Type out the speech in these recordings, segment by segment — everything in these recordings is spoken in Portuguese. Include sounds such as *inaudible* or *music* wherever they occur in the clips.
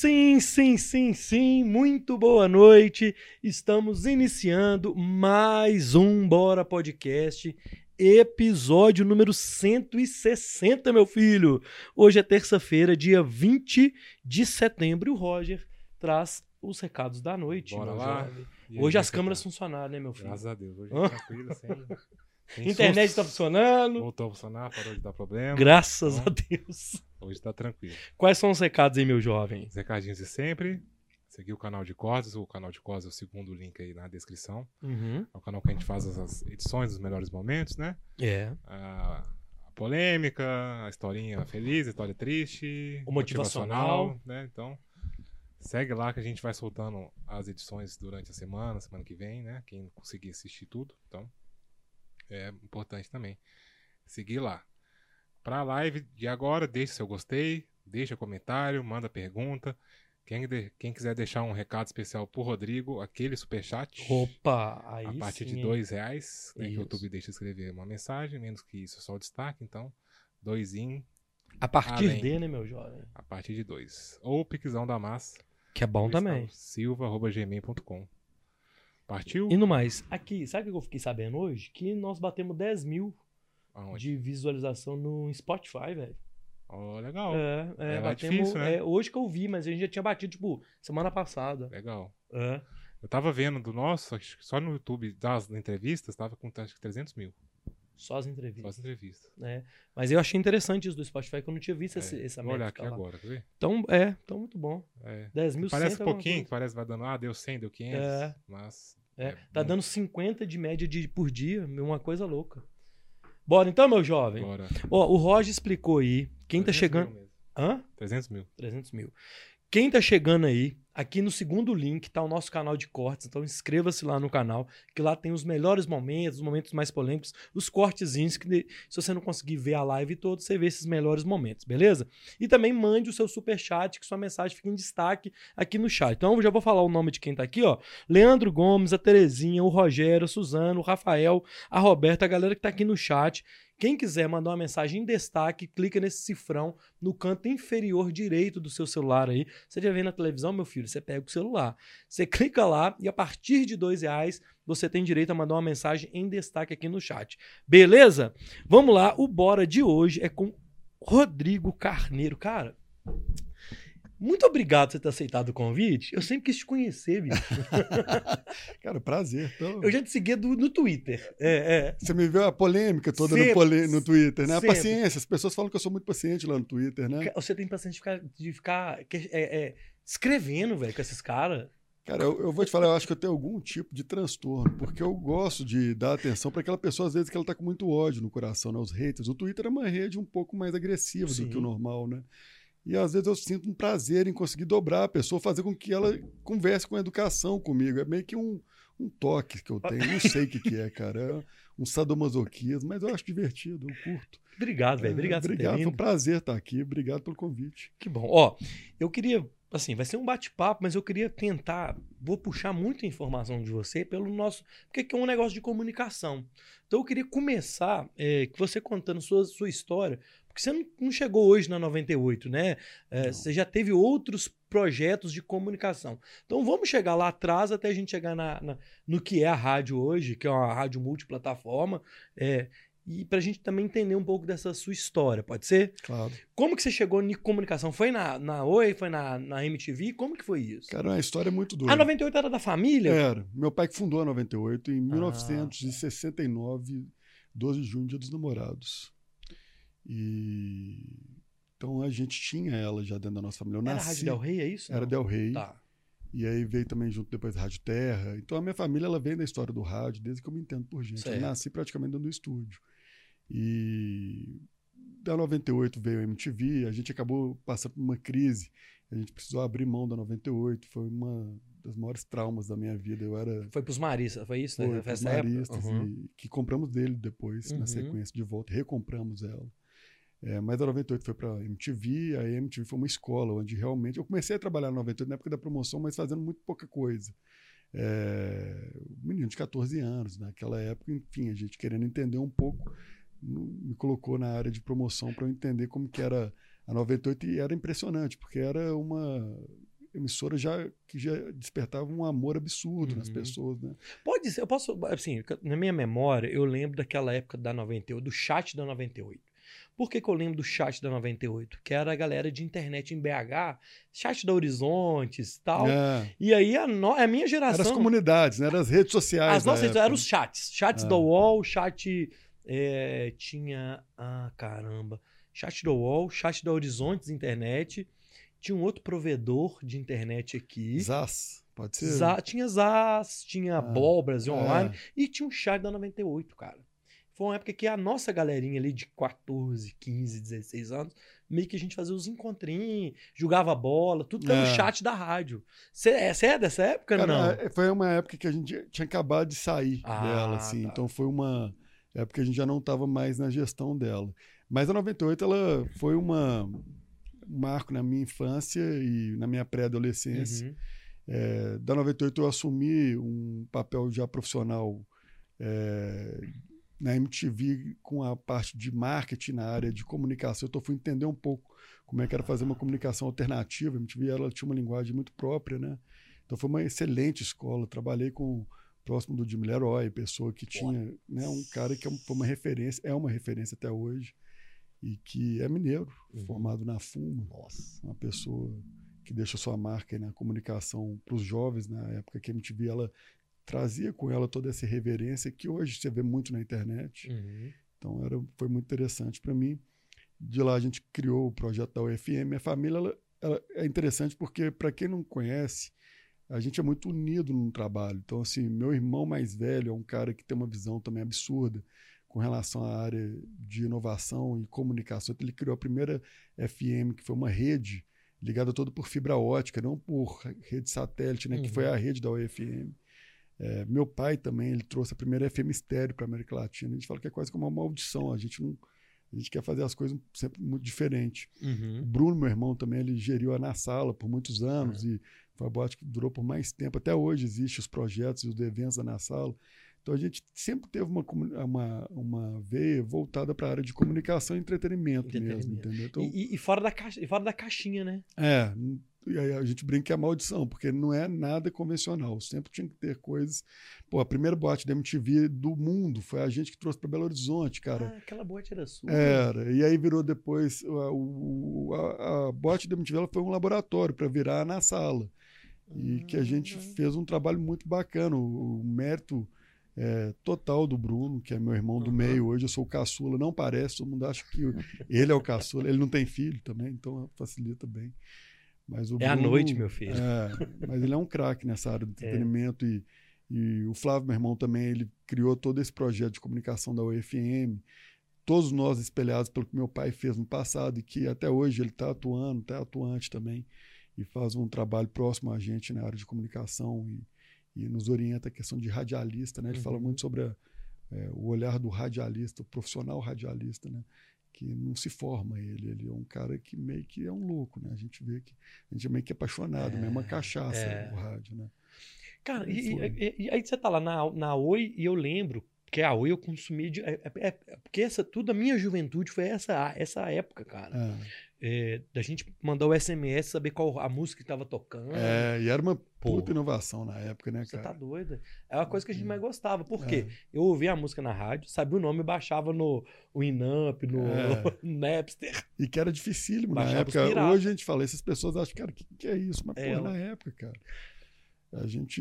Sim, sim, sim, sim. Muito boa noite. Estamos iniciando mais um Bora Podcast, episódio número 160, meu filho. Hoje é terça-feira, dia 20 de setembro. E o Roger traz os recados da noite. Bora lá. jovem. Hoje as é que câmeras tá? funcionaram, né, meu filho? Graças a Deus. Hoje é tranquilo, sem, Internet susto. tá funcionando. Voltou a funcionar, parou de dar problema. Graças Bom. a Deus. Hoje tá tranquilo. Quais são os recados aí, meu jovem? Os recadinhos de sempre. Seguir o canal de cortes. O canal de cortes é o segundo link aí na descrição. Uhum. É o canal que a gente faz as edições dos melhores momentos, né? É. A, a polêmica, a historinha feliz, a história triste. O motivacional. né? Então, segue lá que a gente vai soltando as edições durante a semana, semana que vem, né? Quem conseguir assistir tudo. Então, é importante também. Seguir lá. Pra live de agora, deixe seu gostei, deixa comentário, manda pergunta. Quem, de- quem quiser deixar um recado especial pro Rodrigo, aquele superchat. Opa, aí A partir sim, de dois reais, né, que o YouTube deixa escrever uma mensagem, menos que isso, só o destaque. Então, dois em A partir Além. de, né, meu jovem? a partir de dois. Ou o Piquezão da Massa. Que é bom também. silva.gmail.com. Partiu? E no mais, aqui, sabe o que eu fiquei sabendo hoje? Que nós batemos 10 mil Aonde? de visualização no Spotify, velho. Ó, legal. É, é, É lá batemos, difícil, né? é, hoje que eu vi, mas a gente já tinha batido, tipo, semana passada. Legal. É. Eu tava vendo do nosso, acho que só no YouTube das entrevistas, tava com acho que 300 mil. Só as Só entrevistas. as entrevistas. né? Mas eu achei interessante isso do Spotify, que eu não tinha visto É, esse, essa Vou olhar aqui lá. agora, quer ver? Então, é, então muito bom. É. 10 mil Parece alguma pouquinho, parece que vai dando, ah, deu 100, deu 500, É. mas... É, é tá bom. dando 50 de média de, por dia, uma coisa louca. Bora então, meu jovem. Bora. Ó, o Roger explicou aí. Quem tá 300 chegando. mil mesmo. Hã? 300 mil. 300 mil. Quem tá chegando aí, aqui no segundo link tá o nosso canal de cortes, então inscreva-se lá no canal, que lá tem os melhores momentos, os momentos mais polêmicos, os cortezinhos que se você não conseguir ver a live toda, você vê esses melhores momentos, beleza? E também mande o seu super chat, que sua mensagem fica em destaque aqui no chat. Então eu já vou falar o nome de quem tá aqui, ó. Leandro Gomes, a Terezinha, o Rogério, a Suzano, o Rafael, a Roberta, a galera que tá aqui no chat. Quem quiser mandar uma mensagem em destaque, clica nesse cifrão no canto inferior direito do seu celular aí. Você já vê na televisão, meu filho? Você pega o celular. Você clica lá e a partir de dois reais você tem direito a mandar uma mensagem em destaque aqui no chat. Beleza? Vamos lá. O Bora de hoje é com Rodrigo Carneiro. Cara, muito obrigado por você ter aceitado o convite. Eu sempre quis te conhecer, bicho. *laughs* Cara, prazer. Então, Eu já te seguia do- no Twitter. É, é. Você me viu a polêmica toda Sempre. no, polê- no Twitter, né? A Sempre. paciência. As pessoas falam que eu sou muito paciente lá no Twitter, né? Você tem paciência de ficar, de ficar é, é, escrevendo, velho, com esses caras. Cara, eu, eu vou te falar, eu acho que eu tenho algum tipo de transtorno, porque eu gosto de dar atenção para aquela pessoa, às vezes, que ela tá com muito ódio no coração, né? Os haters. O Twitter é uma rede um pouco mais agressiva Sim. do que o normal, né? E às vezes eu sinto um prazer em conseguir dobrar a pessoa, fazer com que ela converse com educação comigo. É meio que um, um toque que eu tenho. Não sei o que, que é, cara. É um sadomasoquismo, mas eu acho divertido, eu curto. Obrigado, velho. Obrigado, É, por ter obrigado. Foi um prazer estar aqui. Obrigado pelo convite. Que bom. Ó, eu queria, assim, vai ser um bate-papo, mas eu queria tentar, vou puxar muita informação de você pelo nosso, porque aqui é um negócio de comunicação. Então eu queria começar, é, que você contando sua, sua história, porque você não, chegou hoje na 98, né? É, você já teve outros projetos de comunicação. Então vamos chegar lá atrás até a gente chegar na, na- no que é a rádio hoje, que é uma rádio multiplataforma, é, e pra gente também entender um pouco dessa sua história, pode ser? Claro. Como que você chegou em comunicação? Foi na, na Oi? Foi na, na MTV? Como que foi isso? Cara, é uma história muito doida. A 98 era da família? Era. Meu pai que fundou a 98 Ah. em 1969, 12 de junho, dia dos namorados. E então a gente tinha ela já dentro da nossa família. Eu Era a nasci, Rádio Del Rey, é isso? Era Não? Del Rey. Tá. E aí veio também junto depois a Rádio Terra. Então a minha família ela vem da história do rádio desde que eu me entendo por gente. Certo. Eu nasci praticamente dentro do estúdio. E da 98 veio a MTV, a gente acabou passando por uma crise. A gente precisou abrir mão da 98, foi uma das maiores traumas da minha vida. Eu era Foi pros Maristas, foi isso? foi, Foi, pros época? maristas Uhum. e que compramos dele depois, Uhum. na sequência de volta, recompramos ela. É, mas a 98 foi para MTV, a MTV foi uma escola onde realmente eu comecei a trabalhar na 98 na época da promoção, mas fazendo muito pouca coisa. É, menino de 14 anos, naquela época, enfim, a gente querendo entender um pouco, me colocou na área de promoção para eu entender como que era a 98 e era impressionante, porque era uma emissora já que já despertava um amor absurdo nas Uhum. pessoas, né? Pode ser, eu posso, assim, na minha memória, eu lembro daquela época da 98, do chat da 98. Por que, que eu lembro do chat da 98? Que era a galera de internet em BH, chat da Horizontes e tal. É. E aí a, no- a minha Eram as geração. comunidades, né? Eram as redes sociais. As nossas eram os chats. Chats Ah. da UOL, chat. é, tinha. Ah, caramba. Chat da UOL, chat da Horizontes Internet. Tinha um outro provedor de internet aqui. Zaz, pode ser. Za- tinha Zaz, tinha Ah, Bol Brasil Online. É. E tinha um chat da 98, cara. Foi uma época que a nossa galerinha ali de 14, 15, 16 anos, meio que a gente fazia os encontrinhos, jogava bola, tudo pelo É. chat da rádio. Você é dessa época, Cara, não? é, foi uma época que a gente tinha acabado de sair Ah, dela, assim. tá. Então foi uma época que a gente já não estava mais na gestão dela. Mas a 98 ela foi uma um marco na minha infância e na minha pré-adolescência. Uhum. É, da 98 eu assumi um papel já profissional é, na MTV com a parte de marketing na área de comunicação. Então eu fui entender um pouco como é que era fazer uma comunicação alternativa. A MTV ela tinha uma linguagem muito própria, né? Então foi uma excelente escola. Trabalhei com próximo do Jim Leroy, pessoa que tinha, né, um cara que é foi uma referência, é uma referência até hoje e que é mineiro, Uhum. formado na Fuma Nossa. uma pessoa que deixa sua marca na comunicação para os jovens na época que a MTV ela trazia com ela toda essa reverência que hoje você vê muito na internet Uhum. então era foi muito interessante para mim de lá a gente criou o projeto da UFM minha família ela, ela é interessante porque para quem não conhece a gente é muito unido no trabalho então assim meu irmão mais velho é um cara que tem uma visão também absurda com relação à área de inovação e comunicação. Ele criou a primeira FM, que foi uma rede ligada toda por fibra ótica, não por rede satélite, né, que Uhum. foi a rede da UFM. É, meu pai também, ele trouxe a primeira FM estéreo para a América Latina. A gente fala que é quase como uma maldição, a gente não a gente quer fazer as coisas sempre muito diferente. O Uhum. Bruno, meu irmão, também, ele geriu a Na Sala por muitos anos e foi a boate que durou por mais tempo. Até hoje existem os projetos e os eventos da Na Sala. Então a gente sempre teve uma, uma, uma veia voltada para a área de comunicação e entretenimento, mesmo, Entretenimento. entendeu? Então, e- e fora da caixa, e fora da caixinha, né? é, e aí a gente brinca que é maldição, porque não é nada convencional. Sempre tinha que ter coisas. Pô, a primeira boate da MTV do mundo foi a gente que trouxe para Belo Horizonte, cara. Ah, aquela boate era sua. Era, e aí virou depois. A, a, a boate da MTV ela foi um laboratório para virar na sala. E que a gente Ah. fez um trabalho muito bacana. O, o mérito é, total do Bruno, que é meu irmão do Aham. meio. Hoje eu sou o caçula, não parece, todo mundo acha que ele é o caçula. Ele não tem filho também, então facilita bem. Mas o É à Bruno- noite, meu filho. é, mas ele é um craque nessa área do *laughs* entretenimento e, e o Flávio, meu irmão, também, ele criou todo esse projeto de comunicação da UFM, todos nós espelhados pelo que meu pai fez no passado e que até hoje ele está atuando, está atuante também e faz um trabalho próximo a gente na área de comunicação e, e nos orienta a questão de radialista, né? Ele fala Uhum. muito sobre a- é, o olhar do radialista, o profissional radialista, né? Que não se forma ele, ele é um cara que meio que é um louco, né? A gente vê que a gente é meio que apaixonado, É, mesmo a cachaça, é. o rádio, né? Cara, e, e- e- aí você tá lá na, na Oi e eu lembro que a Oi eu consumi de. É, é- é- porque essa, tudo a minha juventude foi essa, essa época, cara. É. É, da gente mandar o SMS, saber qual a música que tava tocando. É, e era uma Pô. puta inovação na época, né, Você cara? tá doida. É uma coisa que a gente mais gostava. Por É. quê? Eu ouvia a música na rádio, sabia o nome, baixava no Winamp, no, É. no *laughs* Napster. E que era dificílimo na Baixava os época. Hoje a gente fala, essas pessoas acham, cara, o que, que é isso? Mas, É, pô, ela- na época, cara. A gente,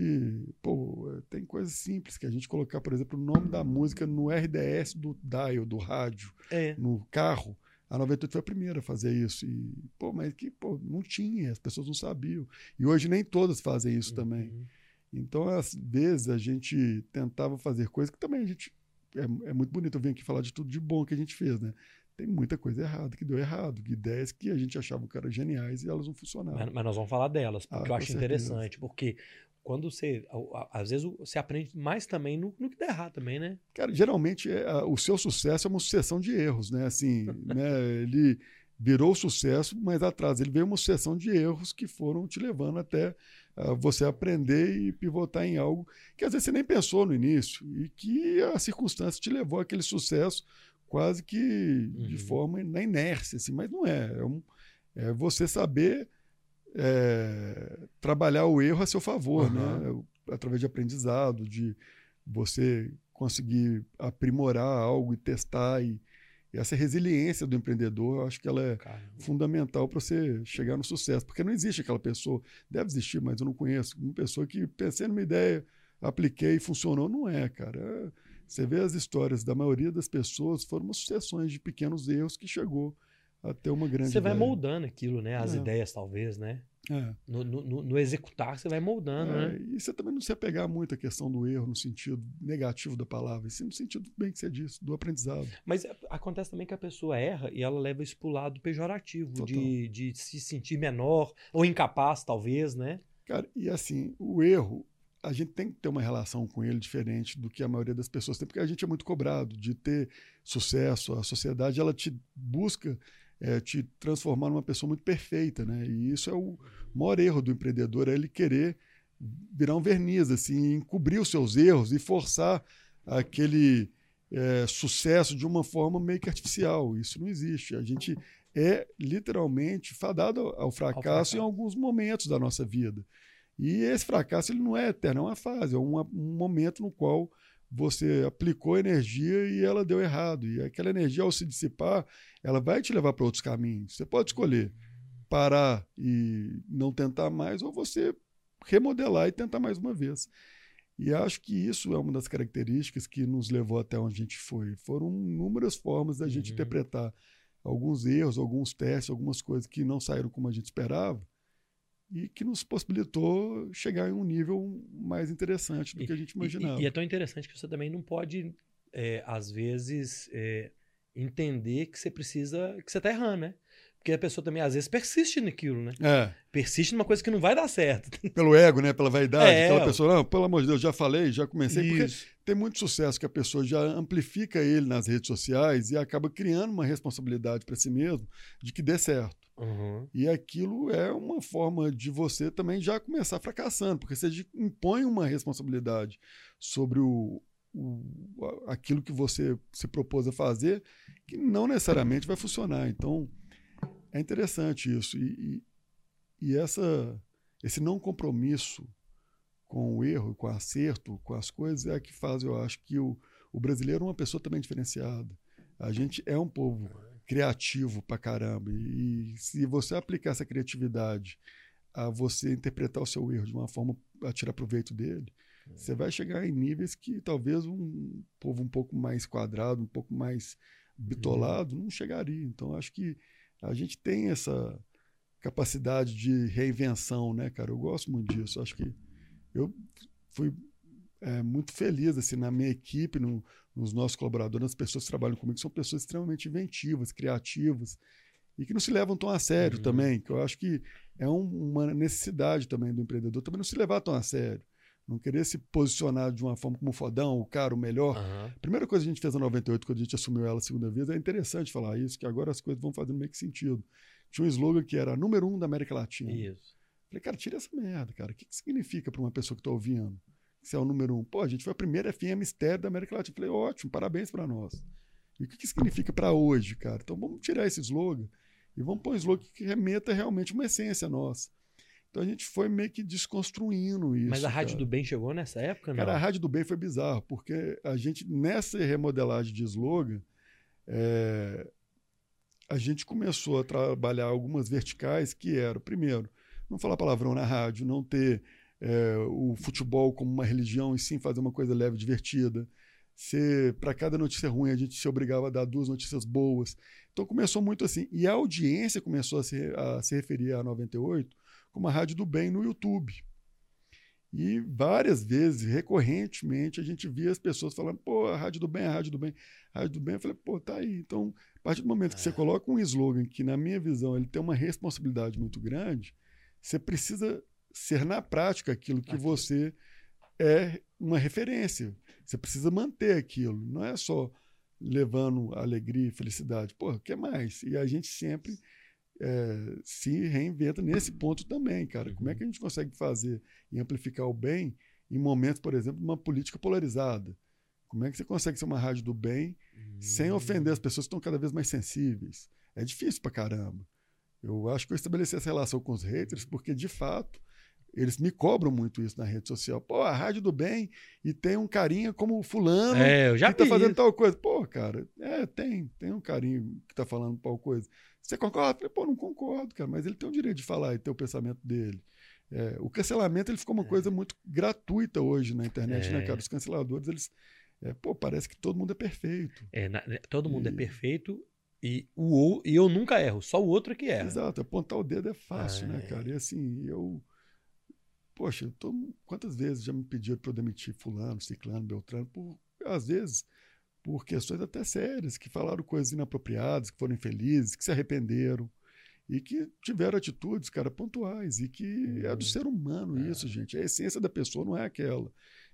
pô, tem coisas simples que a gente colocar, por exemplo, o nome da música no RDS do dial, do rádio, É. no carro. A 98 foi a primeira a fazer isso. E, pô, mas que, pô, não tinha, as pessoas não sabiam. E hoje nem todas fazem isso também. Uhum. Então, às vezes, a gente tentava fazer coisas que também a gente. É, é muito bonito eu vir aqui falar de tudo de bom que a gente fez, né? Tem muita coisa errada que deu errado, ideias que a gente achava que eram geniais e elas não funcionaram. Mas, mas nós vamos falar delas, porque Ah, eu acho certeza. interessante. Porque quando você. Às vezes você aprende mais também no, no que der errado também, né? Cara, geralmente é, a- o seu sucesso é uma sucessão de erros, né? Assim, *laughs* né? Ele virou sucesso, mas atrás ele veio uma sucessão de erros que foram te levando até ah, você aprender e pivotar em algo que às vezes você nem pensou no início e que a circunstância te levou àquele sucesso quase que de Uhum. forma na inércia, assim, mas não é. É, um- é você saber é, trabalhar o erro a seu favor, Uhum. né? Através de aprendizado, de você conseguir aprimorar algo e testar. E, e essa resiliência do empreendedor, eu acho que ela é Cara, fundamental para você chegar no sucesso. Porque não existe aquela pessoa, deve existir, mas eu não conheço, uma pessoa que pensei numa ideia, apliquei e funcionou. Não é, cara. É- Você vê as histórias da maioria das pessoas, foram uma sucessões de pequenos erros que chegou até uma grande Você vai ideia. moldando aquilo, né? As É. ideias, talvez, né? É. No, no- no- executar, você vai moldando, É, né? E você também não se apegar muito à questão do erro no sentido negativo da palavra, e sim no sentido bem que você disse, do aprendizado. Mas é, acontece também que a pessoa erra e ela leva isso pro lado pejorativo, Total. de, de se sentir menor ou incapaz, talvez, né? Cara, e assim, o erro, a gente tem que ter uma relação com ele diferente do que a maioria das pessoas tem, porque a gente é muito cobrado de ter sucesso. A sociedade, ela te busca é, te transformar numa pessoa muito perfeita, né? E isso é o maior erro do empreendedor, é ele querer virar um verniz, assim, encobrir os seus erros e forçar aquele é, sucesso de uma forma meio que artificial. Isso não existe. A gente é literalmente fadado ao ao fracasso, fracasso. em alguns momentos da nossa vida. E esse fracasso ele não é eterno, é uma fase, é uma- um momento no qual você aplicou energia e ela deu errado. E aquela energia, ao se dissipar, ela vai te levar para outros caminhos. Você pode escolher parar e não tentar mais, ou você remodelar e tentar mais uma vez. E acho que isso é uma das características que nos levou até onde a gente foi. Foram inúmeras formas da gente Uhum. interpretar alguns erros, alguns testes, algumas coisas que não saíram como a gente esperava e que nos possibilitou chegar em um nível mais interessante do que a gente E- imaginava. E, e é tão interessante que você também não pode, é, às vezes, é, entender que você precisa, que você tá errando, né? Porque a pessoa também, às vezes, persiste naquilo, né? É, Persiste numa coisa que não vai dar certo. *laughs* pelo ego, né? Pela vaidade. É, aquela pessoa, não, pelo amor de Deus, já falei, já comecei. Porque Isso. tem muito sucesso que a pessoa já amplifica ele nas redes sociais e acaba criando uma responsabilidade para si mesmo de que dê certo. Uhum. E aquilo é uma forma de você também já começar fracassando, porque você impõe uma responsabilidade sobre o, o- aquilo que você se propôs a fazer, que não necessariamente vai funcionar. Então, é interessante isso. E, e- e essa, esse não compromisso com o erro, com o acerto, com as coisas, é a que faz, eu acho, que o, o brasileiro é uma pessoa também diferenciada. A gente é um povo criativo pra caramba. E, se você aplicar essa criatividade a você interpretar o seu erro de uma forma a tirar proveito dele, você vai chegar em níveis que talvez um povo um pouco mais quadrado, um pouco mais bitolado, não chegaria. Então, acho que a gente tem essa capacidade de reinvenção, né, cara? Eu gosto muito disso. Acho que eu fui é, muito feliz assim na minha equipe, no, nos nossos colaboradores, nas pessoas que trabalham comigo, são pessoas extremamente inventivas, criativas e que não se levam tão a sério Uhum. também, que eu acho que é um- uma necessidade também do empreendedor também não se levar tão a sério, não querer se posicionar de uma forma como fodão, o cara, o melhor. A primeira coisa que a gente fez na 98, quando a gente assumiu ela a segunda vez, é interessante falar isso, que agora as coisas vão fazendo meio que sentido. Tinha um slogan que era número um da América Latina. Isso. Falei, cara, tira essa merda, cara. O que, que significa para uma pessoa que está ouvindo? Se é o número um. Pô, a gente foi a primeira FM estéreo da América Latina. Falei, ótimo, parabéns para nós. E o que, que significa para hoje, cara? Então vamos tirar esse slogan e vamos pôr um slogan que remeta realmente uma essência nossa. Então a gente foi meio que desconstruindo isso. Mas a Rádio cara. do Bem chegou nessa época, não? Cara, a Rádio do Bem foi bizarro, porque a gente, nessa remodelagem de slogan, é, a gente começou a trabalhar algumas verticais que eram, primeiro, não falar palavrão na rádio, não ter é, o futebol como uma religião e sim fazer uma coisa leve, divertida. Para cada notícia ruim, a gente se obrigava a dar duas notícias boas. Então começou muito assim. E a audiência começou a se, a se referir a 98 como a Rádio do Bem no YouTube. E várias vezes, recorrentemente, a gente via as pessoas falando, pô, a Rádio do Bem, a Rádio do Bem, a Rádio do Bem. Eu falei, pô, tá aí. Então, a partir do momento que você É. coloca um slogan que, na minha visão, ele tem uma responsabilidade muito grande, você precisa ser na prática aquilo que você é uma referência. Você precisa manter aquilo. Não é só levando alegria e felicidade. Pô, o que mais? E a gente sempre é, se reinventa nesse ponto também, cara. Como é que a gente consegue fazer e amplificar o bem em momentos, por exemplo, de uma política polarizada? Como é que você consegue ser uma rádio do bem sem ofender as pessoas que estão cada vez mais sensíveis? É difícil pra caramba. Eu acho que eu estabeleci essa relação com os haters porque, de fato, eles me cobram muito isso na rede social. Pô, a rádio do bem e tem um carinha como fulano É, que tá fazendo isso. tal coisa. Pô, cara, é, tem, tem um carinho que tá falando tal coisa. Você concorda? Pô, não concordo, cara, mas ele tem o direito de falar e ter o pensamento dele. É, o cancelamento ele ficou uma coisa muito gratuita hoje na internet, né, É. cara? Os canceladores, eles. é, pô, parece que todo mundo é perfeito. É, na- né, todo mundo é E- perfeito e, o, e eu nunca erro, só o outro é que erra. Exato, apontar o dedo é fácil, né, É. cara? E assim, eu. Poxa, eu tô- quantas vezes já me pediram para eu demitir Fulano, Ciclano, Beltrano, por, às vezes por questões até sérias, que falaram coisas inapropriadas, que foram infelizes, que se arrependeram e que tiveram atitudes, cara, pontuais. E que é do Uhum. ser humano É. isso, gente. A essência da pessoa não é aquela.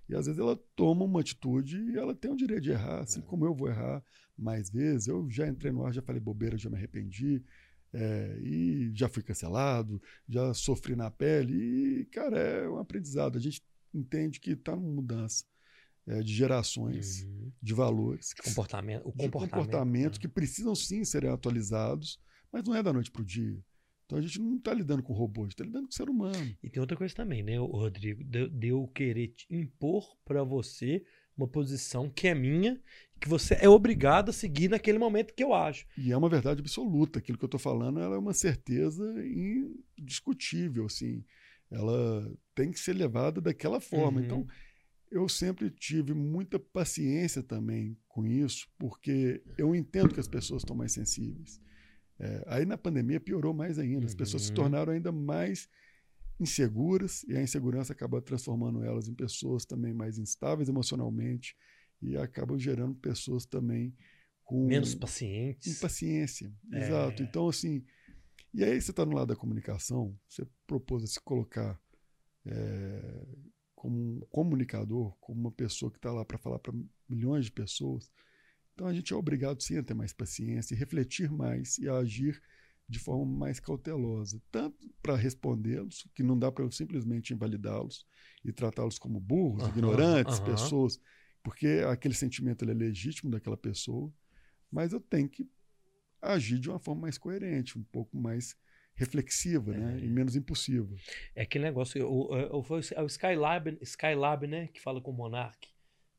E às vezes ela toma uma atitude e ela tem o direito de errar, assim É. como eu vou errar mais vezes. Eu já entrei no ar, já falei bobeira, já me arrependi. É, e já fui cancelado, já sofri na pele. E, cara, é um aprendizado. A gente entende que está numa mudança é, de gerações, Uhum. de valores, De comportamento, o comportamento. comportamentos né? que precisam sim serem atualizados, mas não é da noite para o dia. Então a gente não está lidando com robô, a gente está lidando com ser humano. E tem outra coisa também, né, Rodrigo? De, de eu querer te impor pra você uma posição que é minha, que você é obrigado a seguir naquele momento que eu acho. E é uma verdade absoluta. Aquilo que eu estou falando é uma certeza indiscutível. Assim. Ela tem que ser levada daquela forma. Uhum. Então, eu sempre tive muita paciência também com isso, porque eu entendo que as pessoas estão mais sensíveis. É, aí na pandemia piorou mais ainda. As pessoas se Uhum. tornaram ainda mais inseguras e a insegurança acaba transformando elas em pessoas também mais instáveis emocionalmente e acabam gerando pessoas também com Menos pacientes. impaciência. É. Exato. Então, assim, e aí você está no lado da comunicação, você propôs a se colocar é, como um comunicador, como uma pessoa que está lá para falar para milhões de pessoas. Então a gente é obrigado sim a ter mais paciência, refletir mais e agir de forma mais cautelosa, tanto para respondê-los, que não dá para eu simplesmente invalidá-los e tratá-los como burros, Aham, ignorantes, aham. pessoas, porque aquele sentimento é legítimo daquela pessoa, mas eu tenho que agir de uma forma mais coerente, um pouco mais reflexiva, né, É. e menos impulsiva. É aquele negócio, o, o, foi o Skylab, Skylab, né, que fala com o Monark.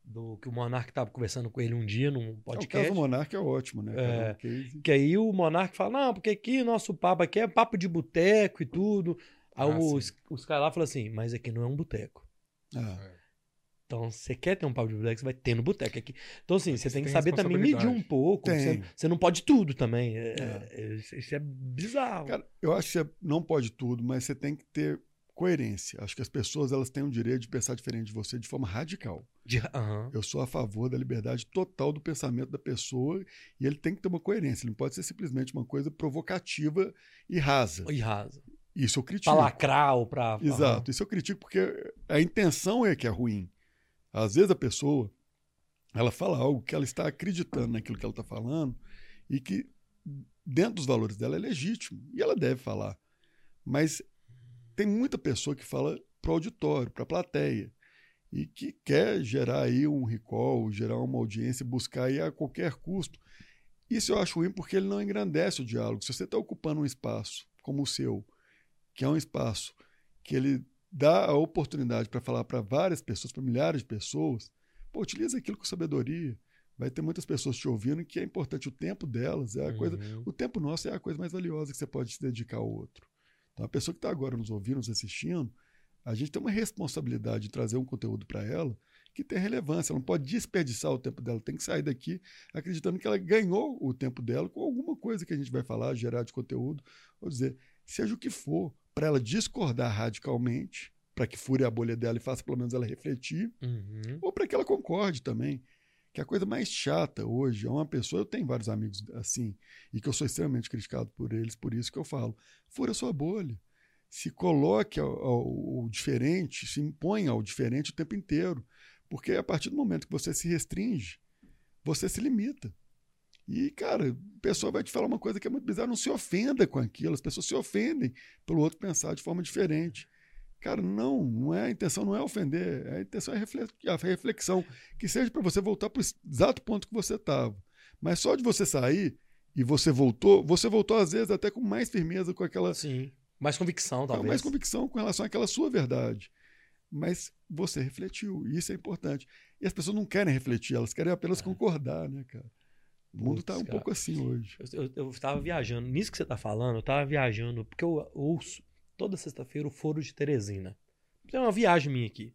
Do, que o Monark tava conversando com ele um dia num É, o podcast. caso do Monark é ótimo, né? É. Um Que aí o Monark fala, não, porque aqui nosso papo aqui é papo de boteco e tudo. Aí Ah, o, sim. o Skylab fala assim, mas aqui não é um boteco. Ah, Então, você quer ter um papo de boteco, você vai ter no boteco aqui. Então, assim, você você tem que tem saber também medir um pouco. Tem. Você, você não pode tudo também. É, É. é, isso é bizarro. Cara, eu acho que você não pode tudo, mas você tem que ter coerência. Acho que as pessoas elas têm o direito de pensar diferente de você de forma radical. De-. Eu sou a favor da liberdade total do pensamento da pessoa e ele tem que ter uma coerência. Ele não pode ser simplesmente uma coisa provocativa e rasa. E rasa. Isso eu critico. Pra lacrar ou pra. Exato, isso eu critico porque a intenção é que é ruim. Às vezes a pessoa ela fala algo que ela está acreditando naquilo que ela está falando e que dentro dos valores dela é legítimo e ela deve falar. Mas tem muita pessoa que fala para o auditório, para a plateia e que quer gerar aí um recall, gerar uma audiência, buscar aí a qualquer custo. Isso eu acho ruim porque ele não engrandece o diálogo. Se você está ocupando um espaço como o seu, que é um espaço que ele dá a oportunidade para falar para várias pessoas, para milhares de pessoas, pô, utiliza aquilo com sabedoria. Vai ter muitas pessoas te ouvindo que é importante o tempo delas, é a coisa, Uhum. o tempo nosso é a coisa mais valiosa que você pode se dedicar ao outro. Então a pessoa que está agora nos ouvindo, nos assistindo, a gente tem uma responsabilidade de trazer um conteúdo para ela que tem relevância. Ela não pode desperdiçar o tempo dela, tem que sair daqui acreditando que ela ganhou o tempo dela com alguma coisa que a gente vai falar, gerar de conteúdo, ou dizer, seja o que for, para ela discordar radicalmente, para que fure a bolha dela e faça pelo menos ela refletir, Uhum. ou para que ela concorde também. Que a coisa mais chata hoje é uma pessoa, eu tenho vários amigos assim, e que eu sou extremamente criticado por eles, por isso que eu falo, fura sua bolha. Se coloque ao, ao- ao diferente, se impõe ao diferente o tempo inteiro. Porque a partir do momento que você se restringe, você se limita. E, cara, a pessoa vai te falar uma coisa que é muito bizarra, não se ofenda com aquilo, as pessoas se ofendem pelo outro pensar de forma diferente. Cara, não, não é, a intenção não é ofender, a intenção é a reflexão, que seja para você voltar para o exato ponto que você estava. Mas só de você sair e você voltou, você voltou às vezes até com mais firmeza, com aquela. Sim. Mais convicção, com talvez. mais convicção com relação àquela sua verdade. Mas você refletiu, e isso é importante. E as pessoas não querem refletir, elas querem apenas É. concordar, né, cara? O mundo está um cara. pouco assim hoje. Eu, eu, eu tava viajando. Nisso que você tá falando, eu tava viajando, porque eu ouço toda sexta-feira o Foro de Teresina. É uma viagem minha aqui.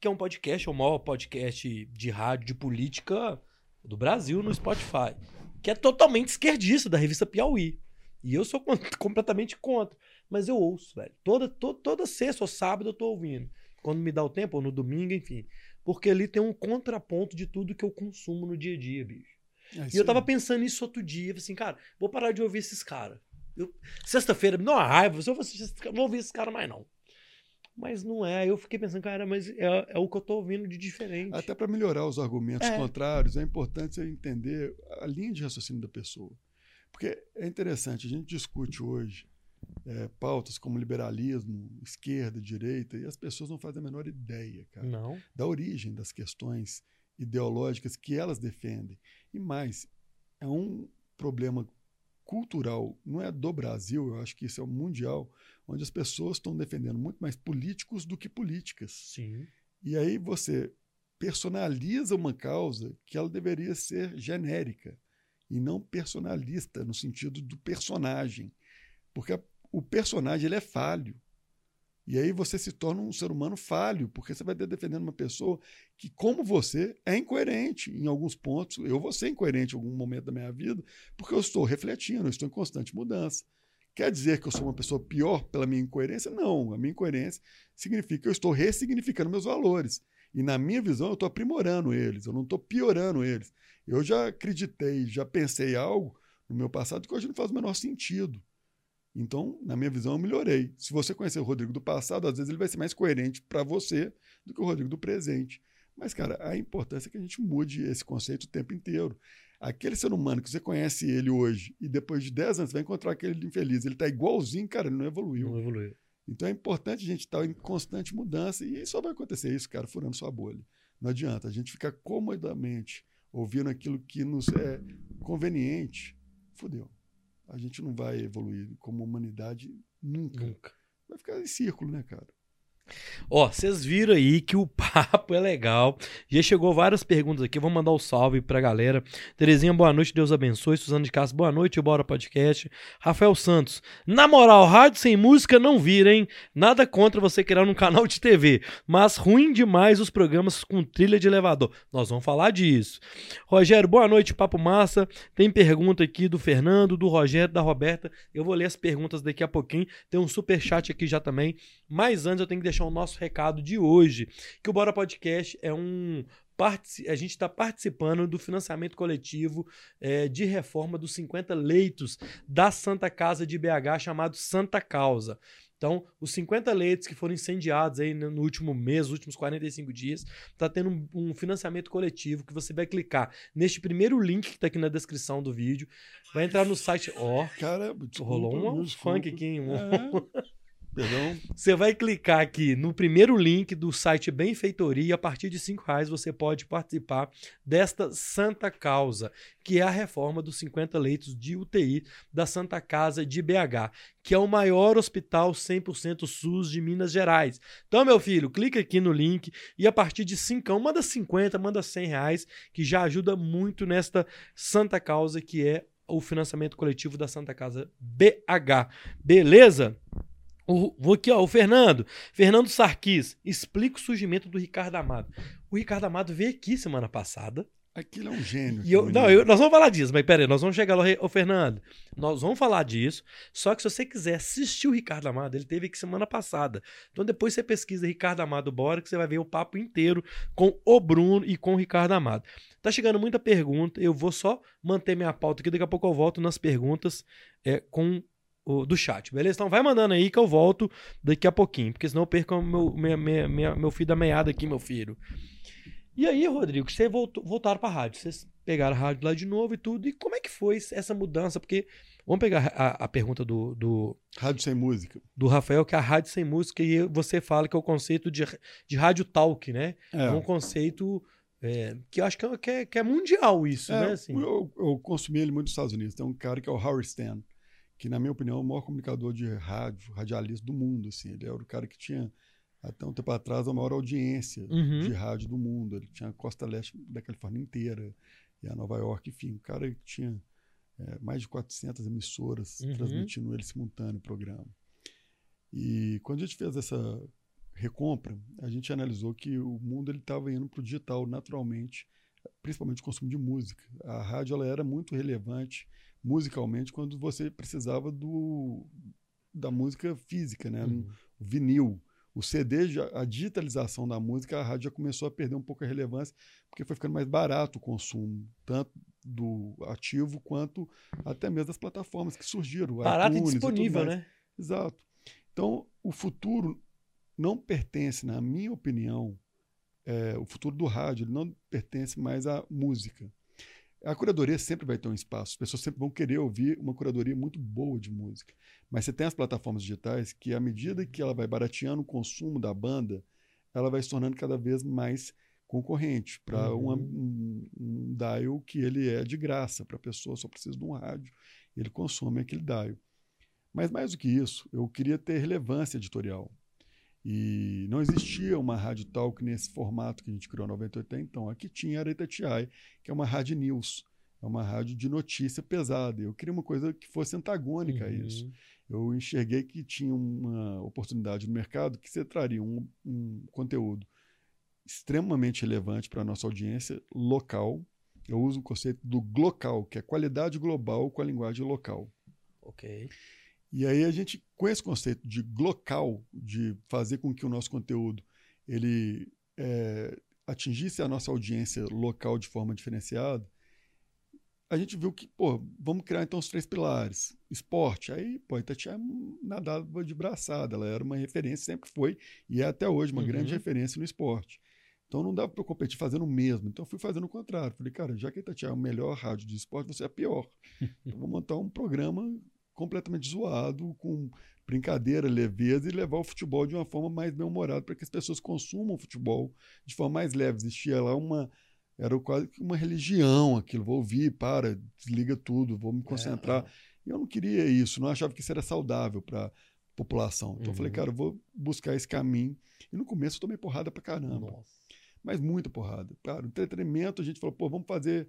Que é um podcast, é o maior podcast de rádio, de política do Brasil no Spotify. Que é totalmente esquerdista, da revista Piauí. E eu sou *laughs* completamente contra. Mas eu ouço, velho. Toda, toda, toda sexta ou sábado eu tô ouvindo. Quando me dá o tempo, ou no domingo, enfim. Porque ali tem um contraponto de tudo que eu consumo no dia a dia, bicho. É E eu tava pensando nisso outro dia, falei assim, cara, vou parar de ouvir esses caras. Sexta-feira, me dá uma raiva, eu vou ouvir esses caras mais não. Mas não é, eu fiquei pensando, cara, mas é, é o que eu tô ouvindo de diferente. Até para melhorar os argumentos É. contrários, é importante você entender a linha de raciocínio da pessoa. Porque é interessante, a gente discute hoje é, pautas como liberalismo, esquerda, direita, e as pessoas não fazem a menor ideia, cara, Não. da origem das questões ideológicas que elas defendem. E mais, é um problema cultural, não é do Brasil, eu acho que isso é um mundial, onde as pessoas estão defendendo muito mais políticos do que políticas. Sim. E aí você personaliza uma causa que ela deveria ser genérica e não personalista no sentido do personagem, porque a- o personagem ele é falho. E aí você se torna um ser humano falho, porque você vai defendendo uma pessoa que, como você, é incoerente em alguns pontos. Eu vou ser incoerente em algum momento da minha vida, porque eu estou refletindo, eu estou em constante mudança. Quer dizer que eu sou uma pessoa pior pela minha incoerência? Não. A minha incoerência significa que eu estou ressignificando meus valores. E na minha visão, eu estou aprimorando eles, eu não estou piorando eles. Eu já acreditei, já pensei algo no meu passado que hoje não faz o menor sentido. Então, na minha visão, eu melhorei. Se você conhecer o Rodrigo do passado, às vezes ele vai ser mais coerente para você do que o Rodrigo do presente. Mas, cara, a importância é que a gente mude esse conceito o tempo inteiro. Aquele ser humano que você conhece ele hoje e depois de 10 anos você vai encontrar aquele infeliz, ele está igualzinho, cara, ele não evoluiu. Não evoluiu. Então é importante a gente estar em constante mudança e só vai acontecer isso, cara, furando sua bolha. Não adianta a gente ficar comodamente ouvindo aquilo que nos é conveniente. Fudeu. A gente não vai evoluir como humanidade nunca. Nunca. Vai ficar em círculo, né, cara? Ó, vocês viram aí que o *laughs* papo é legal. Já chegou várias perguntas aqui. Vou mandar um salve pra galera. Terezinha, boa noite, Deus abençoe. Suzana de Castro, boa noite, bora podcast. Rafael Santos, na moral, rádio sem música não vira, hein? Nada contra você criar um canal de TV, mas ruim demais os programas com trilha de elevador. Nós vamos falar disso. Rogério, boa noite, papo massa. Tem pergunta aqui do Fernando, do Rogério, da Roberta. Eu vou ler as perguntas daqui a pouquinho. Tem um super chat aqui já também. Mas antes eu tenho que deixar o nosso recado de hoje, que o Bora Podcast é um a gente está participando do financiamento coletivo eh, de reforma dos 50 leitos da Santa Casa de BH, chamado Santa Causa. Então, os 50 leitos que foram incendiados aí no último mês, nos últimos 45 dias, está tendo um, um financiamento coletivo que você vai clicar neste primeiro link que está aqui na descrição do vídeo. Vai entrar no site. Ó, Cara, desculpa, rolou um funk aqui. Um, É. *laughs* Perdão. Você vai clicar aqui no primeiro link do site Benfeitoria e a partir de R$ reais você pode participar desta santa causa, que é a reforma dos 50 leitos de UTI da Santa Casa de BH, que é o maior hospital 100% SUS de Minas Gerais. Então, meu filho, clica aqui no link e a partir de 5, manda 50, manda 100 reais, que já ajuda muito nesta santa causa que é o financiamento coletivo da Santa Casa BH. Beleza? O, vou aqui, ó, o Fernando. Fernando Sarquis, explica o surgimento do Ricardo Amado. O Ricardo Amado veio aqui semana passada. Aquilo é um gênio. Eu, não, eu- nós vamos falar disso, mas peraí, nós vamos chegar lá, ô Fernando. Nós vamos falar disso. Só que se você quiser assistir o Ricardo Amado, ele teve aqui semana passada. Então depois você pesquisa Ricardo Amado Bora, que você vai ver o papo inteiro com o Bruno e com o Ricardo Amado. Tá chegando muita pergunta, eu vou só manter minha pauta aqui, daqui a pouco eu volto nas perguntas é, com o, do chat, beleza? Então vai mandando aí que eu volto daqui a pouquinho, porque senão eu perco o meu, minha, minha, minha- meu fio da meada aqui, meu filho. E aí, Rodrigo, vocês voltou, voltaram pra rádio, vocês pegaram a rádio lá de novo e tudo, e como é que foi essa mudança? Porque, vamos pegar a, a pergunta do, do, Rádio sem música. do Rafael, que é a rádio sem música, e você fala que é o conceito de, de rádio talk, né? É, um conceito É, que eu acho que é, que é, que é mundial isso, É, né? Assim. eu, eu consumi ele muito nos Estados Unidos. Tem um cara que é o Howard Stern, que, na minha opinião, é o maior comunicador de rádio, radialista do mundo. Assim. Ele era o cara que tinha, até um tempo atrás, a maior audiência Uhum. de rádio do mundo. Ele tinha a costa leste da Califórnia inteira e a Nova York, enfim. O cara que tinha é, mais de 400 emissoras Uhum. transmitindo ele simultâneo o programa. E quando a gente fez essa recompra, a gente analisou que o mundo ele estava indo para o digital naturalmente, principalmente o consumo de música. A rádio ela era muito relevante musicalmente quando você precisava do da música física, né? Uhum. O vinil, o CD, já- a digitalização da música, a rádio já começou a perder um pouco a relevância porque foi ficando mais barato o consumo, tanto do ativo quanto até mesmo das plataformas que surgiram. Barato e iTunes tudo disponível, mais. né? Exato. Então, o futuro não pertence, na minha opinião, é, o futuro do rádio ele não pertence mais à música. A curadoria sempre vai ter um espaço, as pessoas sempre vão querer ouvir uma curadoria muito boa de música. Mas você tem as plataformas digitais que, à medida que ela vai barateando o consumo da banda, ela vai se tornando cada vez mais concorrente para Uhum. um, um dial que ele é de graça, para a pessoa só precisa de um rádio, ele consome aquele dial. Mas mais do que isso, eu queria ter relevância editorial. E não existia uma rádio talk nesse formato que a gente criou em 98 até então. Aqui tinha a Itatiaia, que é uma rádio news, é uma rádio de notícia pesada. Eu queria uma coisa que fosse antagônica a isso. Uhum. Eu enxerguei que tinha uma oportunidade no mercado que você traria um, um conteúdo extremamente relevante para a nossa audiência local. Eu uso o conceito do glocal, que é qualidade global com a linguagem local. Ok. E aí a gente, com esse conceito de glocal, de fazer com que o nosso conteúdo ele é, atingisse a nossa audiência local de forma diferenciada, a gente viu que, pô, vamos criar então os três pilares. Esporte, aí, pô, Itatiaia nadava de braçada, ela era uma referência, sempre foi, e é até hoje uma Uhum. grande referência no esporte. Então não dava para eu competir fazendo o mesmo. Então eu fui fazendo o contrário. Falei, cara, já que a Itatiaia é o melhor rádio de esporte, você é a pior. *laughs* Então vou montar um programa completamente zoado, com brincadeira, leveza e levar o futebol de uma forma mais bem-humorada para que as pessoas consumam o futebol de forma mais leve. Existia lá uma. Era quase uma religião aquilo. Vou ouvir, para, desliga tudo, vou me concentrar. É, E eu não queria isso, não achava que isso era saudável para a população. Então eu falei, Uhum. cara, eu vou buscar esse caminho. E no começo eu tomei porrada pra é. caramba Nossa. mas muita porrada. Cara, entretenimento, a gente falou, pô, vamos fazer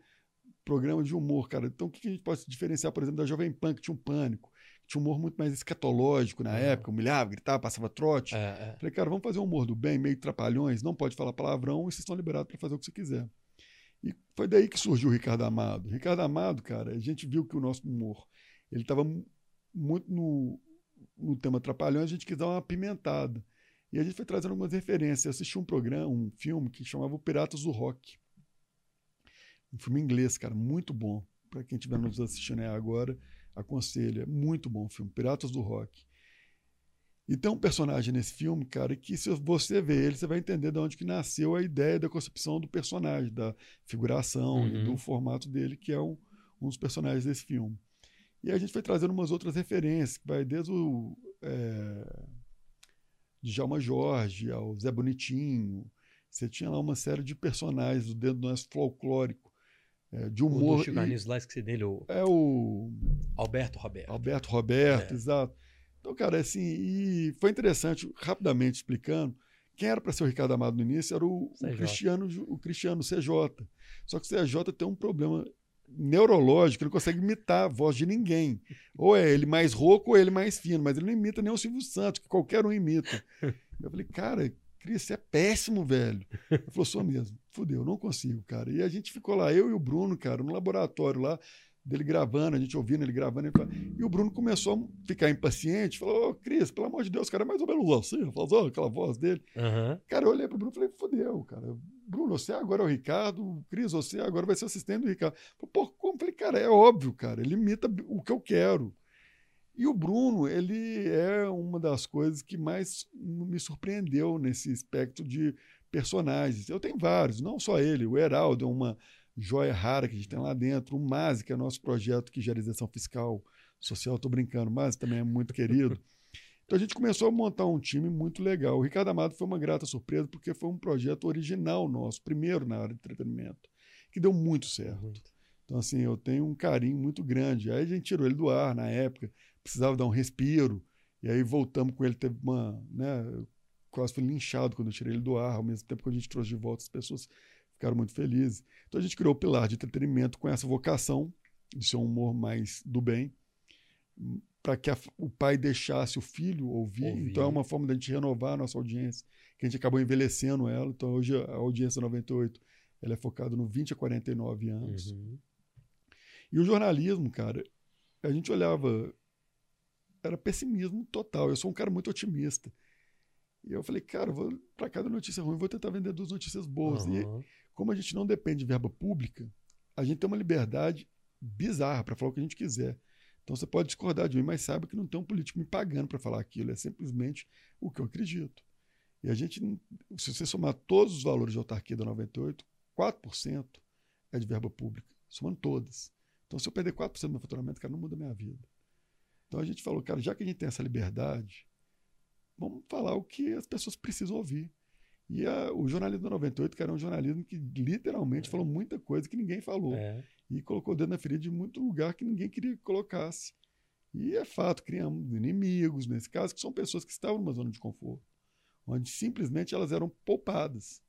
programa de humor, cara. Então, o que a gente pode se diferenciar, por exemplo, da Jovem Pan, que tinha um pânico, que tinha um humor muito mais escatológico na Uhum. época, humilhava, gritava, passava trote. É, é. Falei, cara, vamos fazer um humor do bem, meio trapalhões, não pode falar palavrão e vocês estão liberados para fazer o que você quiser. E foi daí que surgiu o Ricardo Amado. Ricardo Amado, cara, a gente viu que o nosso humor, ele estava muito no, no tema trapalhões, a gente quis dar uma apimentada. E a gente foi trazendo algumas referências. Eu assisti um programa, um filme que chamava o Piratas do Rock. Um filme inglês, cara, muito bom. Para quem estiver nos assistindo agora, aconselho. É muito bom o filme, Piratas do Rock. E tem um personagem nesse filme, cara, que se você ver ele, você vai entender de onde que nasceu a ideia da concepção do personagem, da figuração e Uhum. do formato dele, que é um, um dos personagens desse filme. E a gente foi trazendo umas outras referências, que vai desde o é, Djalma Jorge ao Zé Bonitinho. Você tinha lá uma série de personagens dentro do nosso folclórico, é, de O humor. do e- Chicanis lá, esqueci dele, o é o Alberto Roberto. Alberto Roberto, É. exato. Então, cara, assim, e foi interessante, rapidamente explicando, quem era para ser o Ricardo Amado no início era o, o. Cristiano, o Cristiano CJ. Só que o CJ tem um problema neurológico, ele não consegue imitar a voz de ninguém. Ou é ele mais rouco ou é ele mais fino, mas ele não imita nem o Silvio Santos, que qualquer um imita. *laughs* Eu falei, cara, Cris, você é péssimo, velho. Ele falou, sou mesmo. Fudeu, não consigo, cara. E a gente ficou lá, eu e o Bruno, cara, no laboratório lá, dele gravando, a gente ouvindo ele gravando. Ele e o Bruno começou a ficar impaciente, falou, ô, Cris, pelo amor de Deus, cara, é mais ou menos assim, falou, aquela voz dele. Aham. Cara, eu olhei pro Bruno e falei, fudeu, cara. Bruno, você agora é o Ricardo, Cris, você agora vai ser assistente do Ricardo. Falei, Pô, como? Falei, cara, é óbvio, cara, ele imita o que eu quero. E o Bruno, ele é uma das coisas que mais me surpreendeu nesse espectro de personagens. Eu tenho vários, não só ele. O Heraldo é uma joia rara que a gente tem lá dentro. O Mazi, que é nosso projeto que gera isenção fiscal social. Estou brincando, mas também é muito querido. *laughs* Então a gente começou a montar um time muito legal. O Ricardo Amado foi uma grata surpresa, porque foi um projeto original nosso, primeiro na área de entretenimento, que deu muito certo. Muito. Então, assim, eu tenho um carinho muito grande. Aí a gente tirou ele do ar na época, precisava dar um respiro, e aí voltamos com ele, teve uma. Né, quase fui linchado quando eu tirei ele do ar, ao mesmo tempo que a gente trouxe de volta, as pessoas ficaram muito felizes. Então a gente criou o pilar de entretenimento com essa vocação de ser um humor mais do bem para que a, o pai deixasse o filho ouvir. ouvir. Então é uma forma da gente renovar a nossa audiência, que a gente acabou envelhecendo ela. Então hoje a audiência 98 ela é focada no 20 a 49 anos. Uhum. E o jornalismo, cara, a gente olhava era pessimismo total. Eu sou um cara muito otimista. E eu falei, cara, para cada notícia ruim, vou tentar vender duas notícias boas. Uhum. E como a gente não depende de verba pública, a gente tem uma liberdade bizarra para falar o que a gente quiser. Então você pode discordar de mim, mas saiba que não tem um político me pagando para falar aquilo, é simplesmente o que eu acredito. E a gente, se você somar todos os valores de autarquia da 98, 4% é de verba pública, somando todas. Então se eu perder 4% do meu faturamento, cara, não muda a minha vida. Então a gente falou, cara, já que a gente tem essa liberdade, vamos falar o que as pessoas precisam ouvir. E a, o jornalismo da 98, que era um jornalismo que literalmente é. falou muita coisa que ninguém falou. É e colocou o dedo na ferida de muito lugar que ninguém queria que colocasse. E é fato, criamos inimigos, nesse caso, que são pessoas que estavam numa zona de conforto, onde simplesmente elas eram poupadas.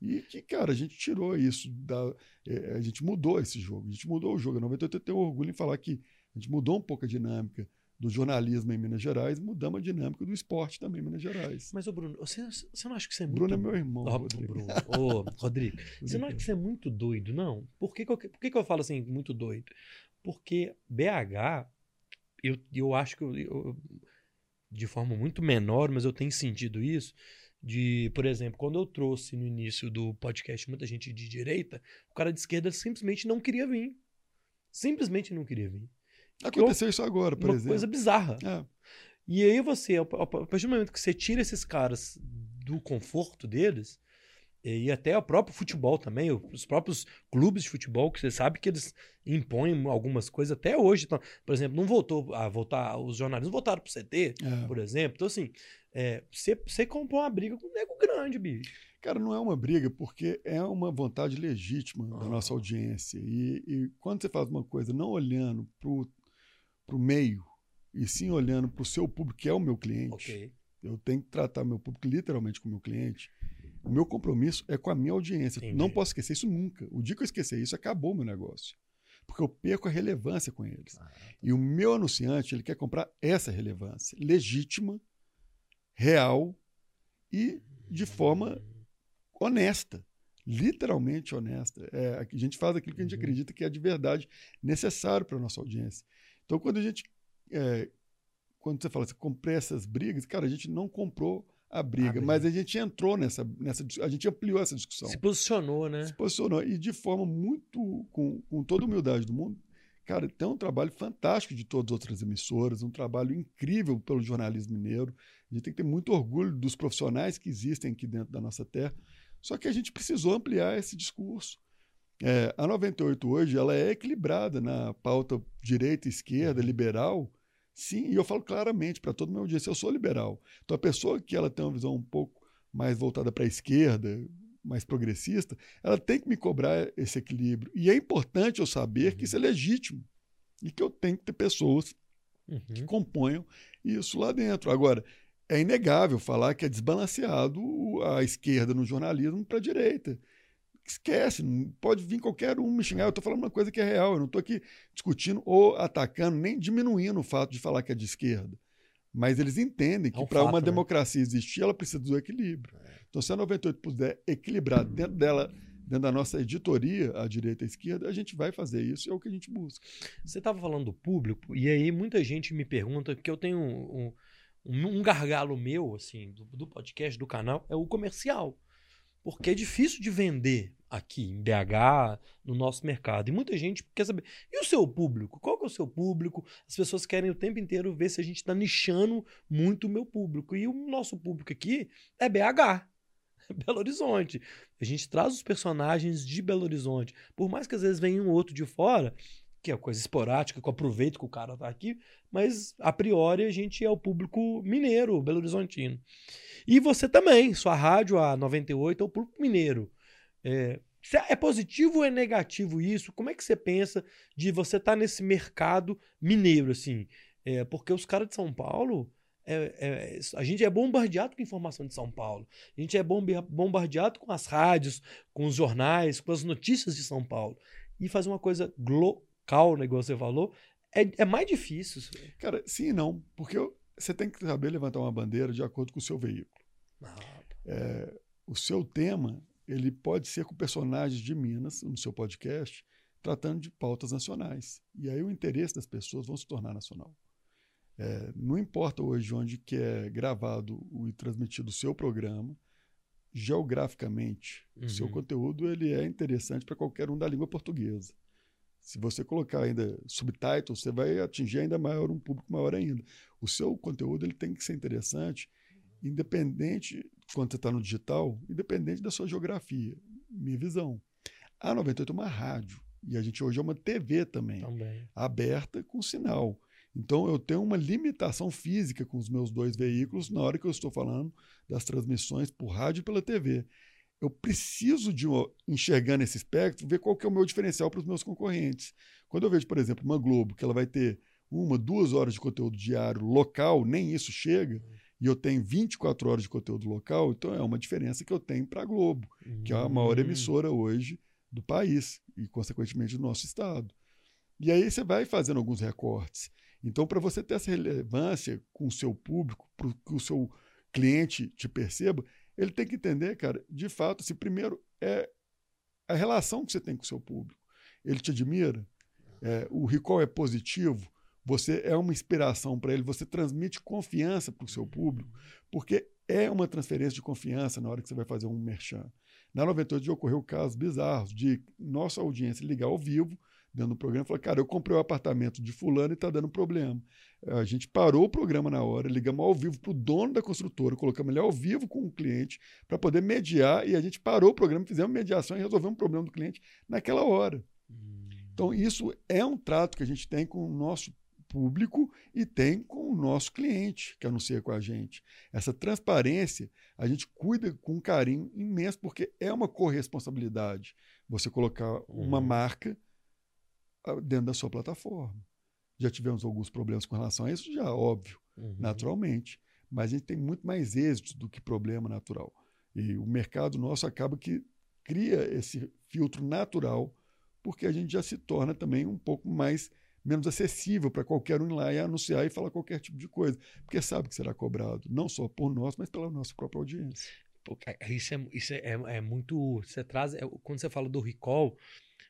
E que, cara, a gente tirou isso, da, é, a gente mudou esse jogo, a gente mudou o jogo. A 98 eu tenho orgulho em falar que a gente mudou um pouco a dinâmica do jornalismo em Minas Gerais, mudamos a dinâmica do esporte também em Minas Gerais. Mas, ô Bruno, você, você não acha que você é muito... Bruno é meu irmão, oh, Rodrigo. Bruno. Ô, Rodrigo, *laughs* você não acha que você é muito doido, não? Por que, que, eu, por que, que eu falo assim, muito doido? Porque BH, eu, eu acho que eu, eu, de forma muito menor, mas eu tenho sentido isso, de, por exemplo, quando eu trouxe no início do podcast muita gente de direita, o cara de esquerda simplesmente não queria vir. Simplesmente não queria vir. Aconteceu isso agora, por uma exemplo. coisa bizarra. É. E aí você, a partir do momento que você tira esses caras do conforto deles, e até o próprio futebol também, os próprios clubes de futebol, que você sabe que eles impõem algumas coisas até hoje. Então, por exemplo, não voltou a voltar, os jornalistas voltaram pro CT, é. por exemplo. Então, assim, é, você, você comprou uma briga com um nego grande, bicho. Cara, não é uma briga, porque é uma vontade legítima da nossa audiência. E, e quando você faz uma coisa não olhando pro para o meio, e sim olhando para o seu público, que é o meu cliente. Okay. Eu tenho que tratar meu público literalmente como meu cliente. O meu compromisso é com a minha audiência. Entendi. Não posso esquecer isso nunca. O dia que eu esquecer isso, acabou o meu negócio. Porque eu perco a relevância com eles. Ah, tá. E o meu anunciante, ele quer comprar essa relevância legítima, real e de forma honesta. Literalmente honesta. É, a gente faz aquilo que a gente uhum. acredita que é de verdade necessário para a nossa audiência. Então, quando a gente. É, quando você fala assim, comprei essas brigas, cara, a gente não comprou a briga, a mas a gente entrou nessa, nessa. A gente ampliou essa discussão. Se posicionou, né? Se posicionou. E de forma muito. com, com toda a humildade do mundo. Cara, tem um trabalho fantástico de todas as outras emissoras, um trabalho incrível pelo jornalismo mineiro. A gente tem que ter muito orgulho dos profissionais que existem aqui dentro da nossa terra. Só que a gente precisou ampliar esse discurso. É, a 98 hoje ela é equilibrada na pauta direita, esquerda, uhum. liberal. Sim, e eu falo claramente para todo meu audiência, eu sou liberal. Então a pessoa que ela tem uma visão um pouco mais voltada para a esquerda, mais progressista, ela tem que me cobrar esse equilíbrio. E é importante eu saber uhum. que isso é uhum. legítimo e que eu tenho que ter pessoas uhum. que componham isso lá dentro. Agora, é inegável falar que é desbalanceado a esquerda no jornalismo para a direita esquece, pode vir qualquer um me xingar. Eu estou falando uma coisa que é real, eu não estou aqui discutindo ou atacando, nem diminuindo o fato de falar que é de esquerda. Mas eles entendem que é um para uma né? democracia existir, ela precisa do equilíbrio. É. Então, se a 98 puder equilibrar dentro dela, dentro da nossa editoria, a direita e a esquerda, a gente vai fazer isso, é o que a gente busca. Você estava falando do público, e aí muita gente me pergunta, que eu tenho um, um, um gargalo meu, assim, do, do podcast, do canal, é o comercial. Porque é difícil de vender aqui em BH, no nosso mercado. E muita gente quer saber. E o seu público? Qual que é o seu público? As pessoas querem o tempo inteiro ver se a gente está nichando muito o meu público. E o nosso público aqui é BH. *laughs* Belo Horizonte. A gente traz os personagens de Belo Horizonte. Por mais que às vezes venha um outro de fora, que é coisa esporádica, que eu aproveito que o cara tá aqui, mas a priori a gente é o público mineiro, Belo Horizontino. E você também, sua rádio, a 98, é o público mineiro. É, é positivo ou é negativo isso? Como é que você pensa de você estar tá nesse mercado mineiro, assim? É, porque os caras de São Paulo, é, é, a gente é bombardeado com informação de São Paulo. A gente é bombardeado com as rádios, com os jornais, com as notícias de São Paulo. E fazer uma coisa local, né, igual você falou, é, é mais difícil. Cara, sim e não. Porque você tem que saber levantar uma bandeira de acordo com o seu veículo. Ah, é, o seu tema ele pode ser com personagens de Minas no seu podcast, tratando de pautas nacionais. E aí o interesse das pessoas vão se tornar nacional. É, não importa hoje onde que é gravado e transmitido o seu programa, geograficamente, uhum. o seu uhum. conteúdo ele é interessante para qualquer um da língua portuguesa. Se você colocar ainda subtitles, você vai atingir ainda maior um público maior ainda. O seu conteúdo ele tem que ser interessante, independente quando você está no digital, independente da sua geografia. Minha visão. A 98 é uma rádio e a gente hoje é uma TV também, também. aberta com sinal. Então eu tenho uma limitação física com os meus dois veículos na hora que eu estou falando das transmissões por rádio e pela TV. Eu preciso de enxergar nesse espectro, ver qual que é o meu diferencial para os meus concorrentes. Quando eu vejo, por exemplo, uma Globo, que ela vai ter uma, duas horas de conteúdo diário local, nem isso chega, e eu tenho 24 horas de conteúdo local, então é uma diferença que eu tenho para a Globo, que é a maior hum. emissora hoje do país e, consequentemente, do nosso estado. E aí você vai fazendo alguns recortes. Então, para você ter essa relevância com o seu público, para que o seu cliente te perceba, ele tem que entender, cara, de fato, se primeiro é a relação que você tem com o seu público. Ele te admira, é, o recall é positivo, você é uma inspiração para ele, você transmite confiança para o seu público, porque é uma transferência de confiança na hora que você vai fazer um merchan. Na 98 ocorreu casos bizarros de nossa audiência ligar ao vivo dentro do programa e falar: Cara, eu comprei o um apartamento de Fulano e está dando problema. A gente parou o programa na hora, ligamos ao vivo para o dono da construtora, colocamos ele ao vivo com o cliente para poder mediar e a gente parou o programa, fizemos mediação e resolvemos o problema do cliente naquela hora. Hum. Então, isso é um trato que a gente tem com o nosso público e tem com o nosso cliente que anuncia com a gente. Essa transparência a gente cuida com um carinho imenso, porque é uma corresponsabilidade você colocar uma uhum. marca ah, dentro da sua plataforma. Já tivemos alguns problemas com relação a isso, já óbvio, uhum. naturalmente. Mas a gente tem muito mais êxito do que problema natural. E o mercado nosso acaba que cria esse filtro natural, porque a gente já se torna também um pouco mais menos acessível para qualquer um ir lá e anunciar e falar qualquer tipo de coisa, porque sabe que será cobrado, não só por nós, mas pela nossa própria audiência. Isso é, isso é, é muito. Você traz. É, quando você fala do recall,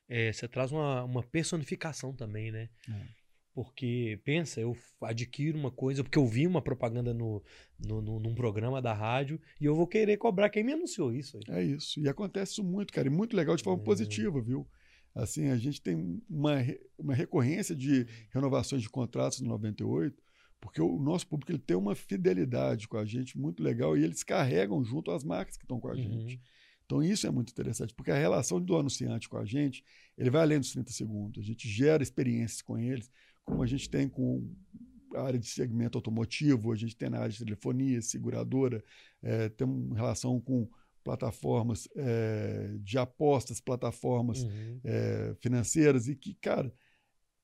é, você traz uma, uma personificação também, né? É. Porque, pensa, eu adquiro uma coisa, porque eu vi uma propaganda no, no, no, num programa da rádio e eu vou querer cobrar quem me anunciou isso. Aí. É isso. E acontece isso muito, cara. E muito legal de forma é. positiva, viu? Assim, a gente tem uma, uma recorrência de renovações de contratos no 98, porque o nosso público ele tem uma fidelidade com a gente muito legal e eles carregam junto as marcas que estão com a uhum. gente. Então isso é muito interessante, porque a relação do anunciante com a gente, ele vai além dos 30 segundos. A gente gera experiências com eles, como a gente tem com a área de segmento automotivo, a gente tem na área de telefonia, seguradora, é, tem uma relação com plataformas é, de apostas, plataformas uhum. é, financeiras, e que, cara,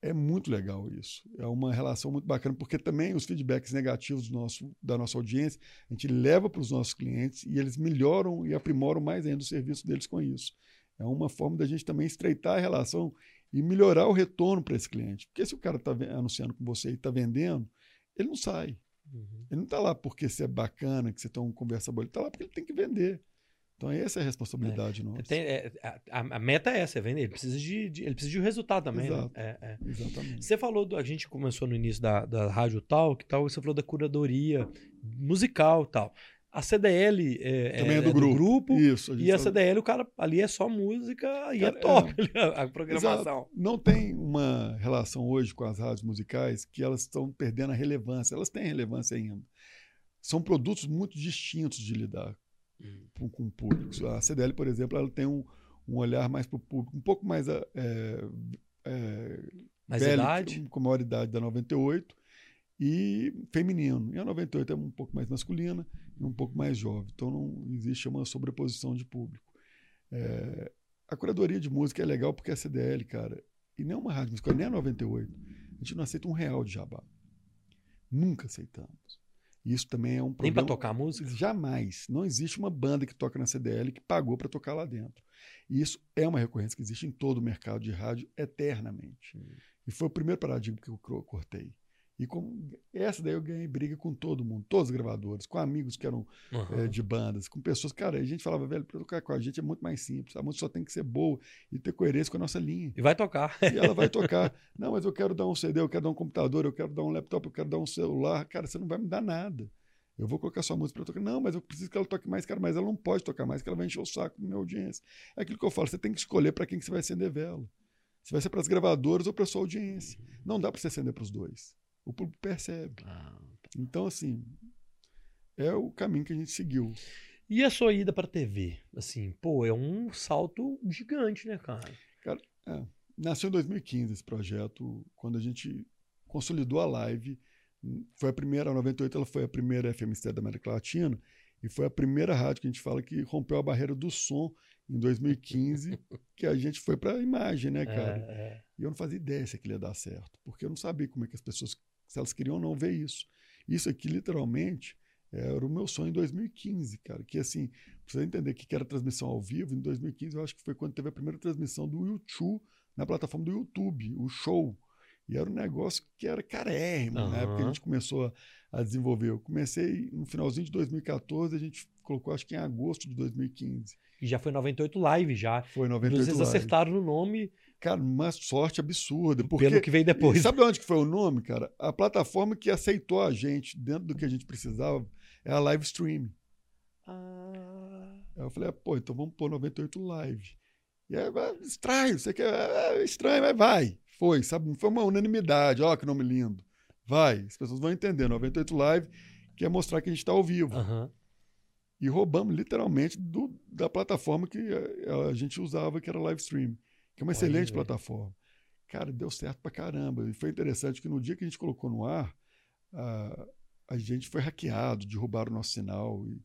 é muito legal isso. É uma relação muito bacana, porque também os feedbacks negativos nosso, da nossa audiência, a gente leva para os nossos clientes e eles melhoram e aprimoram mais ainda o serviço deles com isso. É uma forma da gente também estreitar a relação e melhorar o retorno para esse cliente. Porque se o cara está anunciando com você e está vendendo, ele não sai. Uhum. Ele não está lá porque você é bacana, que você tem uma conversa boa, ele está lá porque ele tem que vender. Então essa é a responsabilidade é. nossa. Tem, é, a, a, meta é essa, é vender. Ele precisa de, de, ele precisa de um resultado também. Né? Exato. Né? É, Exatamente. Você falou, do, a gente começou no início da, da rádio tal, que tal, você falou da curadoria musical tal. A CDL é, Também é, é do, grupo. grupo. Isso, a e a CDL, o cara ali é só música e é cara, é top *laughs* a programação. Exato. Não tem uma relação hoje com as rádios musicais que elas estão perdendo a relevância. Elas têm relevância ainda. São produtos muito distintos de lidar com, com públicos. A CDL, por exemplo, ela tem um, um olhar mais para o público, um pouco mais é, é, Mais velho, idade? com maior idade da 98 e feminino. E a 98 é um pouco mais masculina e um pouco mais jovem. Então não existe uma sobreposição de público. É, a curadoria de música é legal porque a CDL, cara, e nem uma rádio musical, nem a 98, a gente não aceita um real de jabá. Nunca aceitamos. Isso também é um Nem problema. pra tocar música? Jamais. Não existe uma banda que toca na CDL que pagou para tocar lá dentro. E isso é uma recorrência que existe em todo o mercado de rádio eternamente. E foi o primeiro paradigma que eu cortei. E com essa daí eu ganhei briga com todo mundo, todos os gravadores, com amigos que eram Aham. eh, de bandas, com pessoas. Cara, a gente falava, velho, para tocar com a gente é muito mais simples. A música só tem que ser boa e ter coerência com a nossa linha. E vai tocar. E ela vai tocar. *laughs* Não, mas eu quero dar um CD, eu quero dar um computador, eu quero dar um laptop, eu quero dar um celular. Cara, você não vai me dar nada. Eu vou colocar sua música para tocar. Não, mas eu preciso que ela toque mais, cara, mas ela não pode tocar mais, que ela vai encher o saco da minha audiência. É aquilo que eu falo, você tem que escolher para quem que você vai acender vela. Se vai ser para as gravadoras ou para sua audiência. Não dá para você acender para os dois. O público percebe. Ah. Então, assim, é o caminho que a gente seguiu. E a sua ida pra TV? Assim, pô, é um salto gigante, né, cara? Nasceu em 2015 esse projeto, quando a gente consolidou a live. Foi a primeira, a 98 ela foi a primeira FM stereo da América Latina e foi a primeira rádio que a gente fala que rompeu a barreira do som em 2015, *laughs* que a gente foi para a imagem, né, cara? É, é. E eu não fazia ideia se aquilo ia dar certo, porque eu não sabia como é que as pessoas, se elas queriam ou não ver isso. Isso aqui, literalmente, era o meu sonho em 2015, cara. Que assim, você entender o que era transmissão ao vivo, em 2015 eu acho que foi quando teve a primeira transmissão do YouTube na plataforma do YouTube, o show. E era um negócio que era carérrimo, na época que a gente começou a, a desenvolver. Eu comecei no finalzinho de 2014, a gente colocou acho que em agosto de 2015. E já foi 98 live já. Foi 98 Inclusive, eles live. acertaram no nome Cara, uma sorte absurda. Porque pelo que veio depois. e sabe de onde que foi o nome, cara? A plataforma que aceitou a gente dentro do que a gente precisava é a live stream. Ah, Aí eu falei, ah, pô, então vamos pôr 98 live. E aí, ah, estranho, você quer. É estranho, mas vai. Foi, sabe? Não foi uma unanimidade. Ó, que nome lindo. Vai, as pessoas vão entender. 98 live quer mostrar que a gente está ao vivo. aham. E roubamos literalmente do- da plataforma que a, a gente usava, que era live stream, que é uma excelente plataforma. Cara, deu certo pra caramba. E foi interessante que no dia que a gente colocou no ar, a, a gente foi hackeado, derrubaram o nosso sinal. E,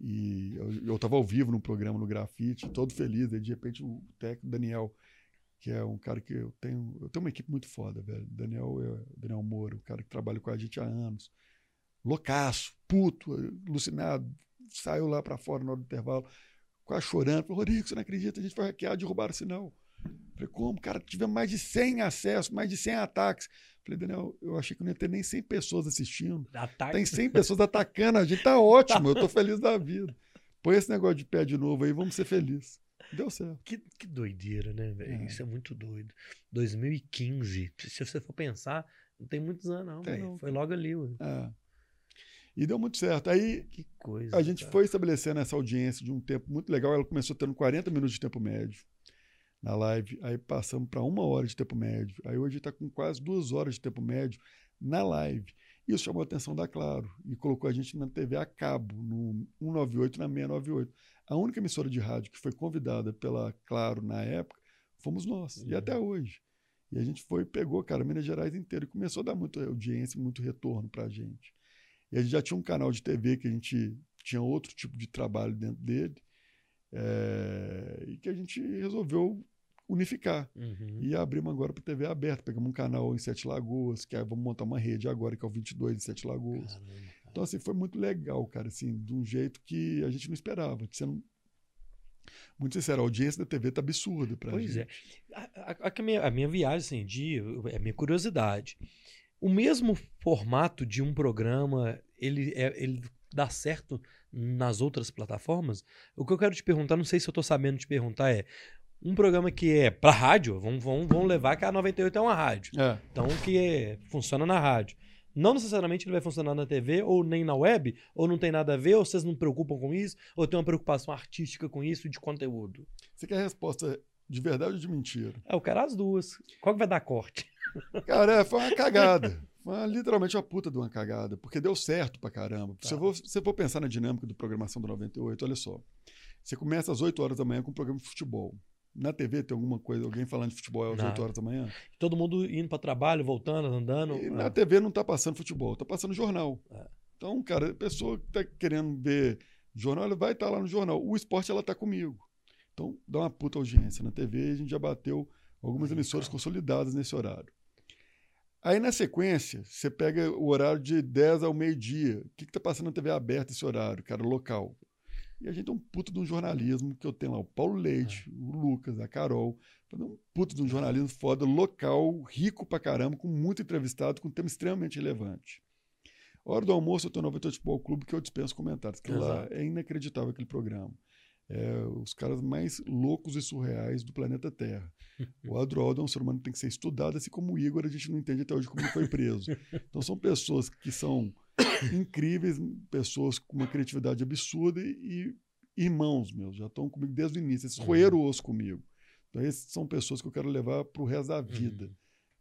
e eu estava ao vivo no programa no Grafite, todo feliz. Aí, de repente, o técnico Daniel, que é um cara que eu tenho. Eu tenho uma equipe muito foda, velho. Daniel, é, Daniel Moura, um cara que trabalha com a gente há anos. Loucaço, puto, alucinado. Saiu lá para fora na hora do intervalo, quase chorando. Falou, Rodrigo, você não acredita? A gente foi hackeado, derrubaram o sinal. Falei, como? Cara, tivemos mais de 100 acessos, mais de 100 ataques. Falei, Daniel, eu achei que não ia ter nem 100 pessoas assistindo. Ataque. Tem 100 pessoas atacando a gente, tá ótimo, eu tô *laughs* feliz da vida. Põe esse negócio de pé de novo aí, vamos ser felizes. Deu certo. Que, que doideira, né, velho? É. Isso é muito doido. 2015. Se você for pensar, não tem muitos anos, não. Tem. Foi logo ali. É. E deu muito certo. Aí Que coisa. a gente cara. foi estabelecendo essa audiência de um tempo muito legal. Ela começou tendo 40 minutos de tempo médio na live. Aí passamos para uma hora de tempo médio. Aí hoje está com quase duas horas de tempo médio na live. Isso chamou a atenção da Claro e colocou a gente na TV a cabo, no 198 na 698. A única emissora de rádio que foi convidada pela Claro na época fomos nós, e Uhum. até hoje. E a gente foi, pegou, cara, Minas Gerais inteiro e começou a dar muita audiência, muito retorno para a gente. E a gente já tinha um canal de TV que a gente tinha outro tipo de trabalho dentro dele, é, e que a gente resolveu unificar. Uhum. E abrimos agora para TV aberta. Pegamos um canal em Sete Lagoas, que aí vamos montar uma rede agora, que é o 22 de Sete Lagoas. Caramba, cara. Então, assim, foi muito legal, cara, assim, de um jeito que a gente não esperava. Sendo muito sincero, a audiência da TV tá absurda pra Pois é. gente. A, a- a minha, a minha viagem, assim, de, é a minha curiosidade. O mesmo formato de um programa, ele, é, ele dá certo nas outras plataformas? O que eu quero te perguntar, não sei se eu tô sabendo te perguntar, é um programa que é pra rádio, vamos, vamos, vamos levar que a 98 é uma rádio. É. Então, que é- funciona na rádio. Não necessariamente ele vai funcionar na TV ou nem na web, ou não tem nada a ver, ou vocês não preocupam com isso, ou tem uma preocupação artística com isso de conteúdo. Você quer a resposta de verdade ou de mentira? É, eu quero as duas. Qual que vai dar corte? *laughs* Cara, é, foi uma cagada. Foi literalmente uma puta de uma cagada, porque deu certo pra caramba. Se Tá. eu for- se você for pensar na dinâmica do programação do 98, olha só. Você começa às 8 horas da manhã com um programa de futebol. Na TV tem alguma coisa, alguém falando de futebol às Nada. 8 horas da manhã? Todo mundo indo para trabalho, voltando, andando. E é. na TV não tá passando futebol, tá passando jornal. É. Então, cara, a pessoa que tá querendo ver jornal, ela vai estar lá no jornal. O esporte, ela tá comigo. Então, dá uma puta audiência. Na TV, a gente já bateu algumas emissoras consolidadas nesse horário. Aí, na sequência, você pega o horário de 10 ao meio-dia. O que, que tá passando na TV aberta esse horário, cara, local? E a gente tem um puto de um jornalismo que eu tenho lá, o Paulo Leite, o Lucas, a Carol, um puto de um jornalismo foda, local, rico pra caramba, com muito entrevistado, com um tema extremamente relevante. Hora do almoço, eu tô no 98 Futebol Clube, que eu dispenso comentários, que lá é inacreditável aquele programa. É, os caras mais loucos e surreais do planeta Terra. *laughs* O Adroaldo é um ser humano que tem que ser estudado, assim como o Igor, a gente não entende até hoje como ele foi preso. *laughs* Então são pessoas que são *coughs* incríveis, pessoas com uma criatividade absurda e, e irmãos meus, já estão comigo desde o início, eles Uhum. roeram osso comigo. Então essas são pessoas que eu quero levar para o resto Uhum. da vida.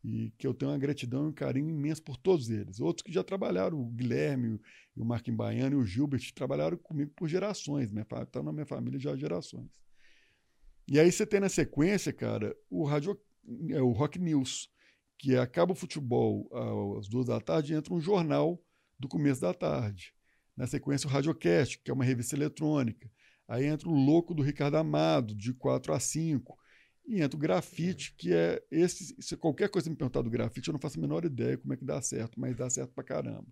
E que eu tenho uma gratidão e um carinho imenso por todos eles. Outros que já trabalharam, o Guilherme, o Marquinhos Baiano e o Gilbert, trabalharam comigo por gerações. Fa- tá na minha família já há gerações. E aí você tem na sequência, cara, o rádio, é, o Rock News, que acaba o futebol às duas da tarde e entra um jornal do começo da tarde. Na sequência, o Radiocast, que é uma revista eletrônica. Aí entra o Louco do Ricardo Amado, de 4 a 5. E entra o grafite, que é esse. Se qualquer coisa me perguntar do grafite, eu não faço a menor ideia como é que dá certo, mas dá certo pra caramba.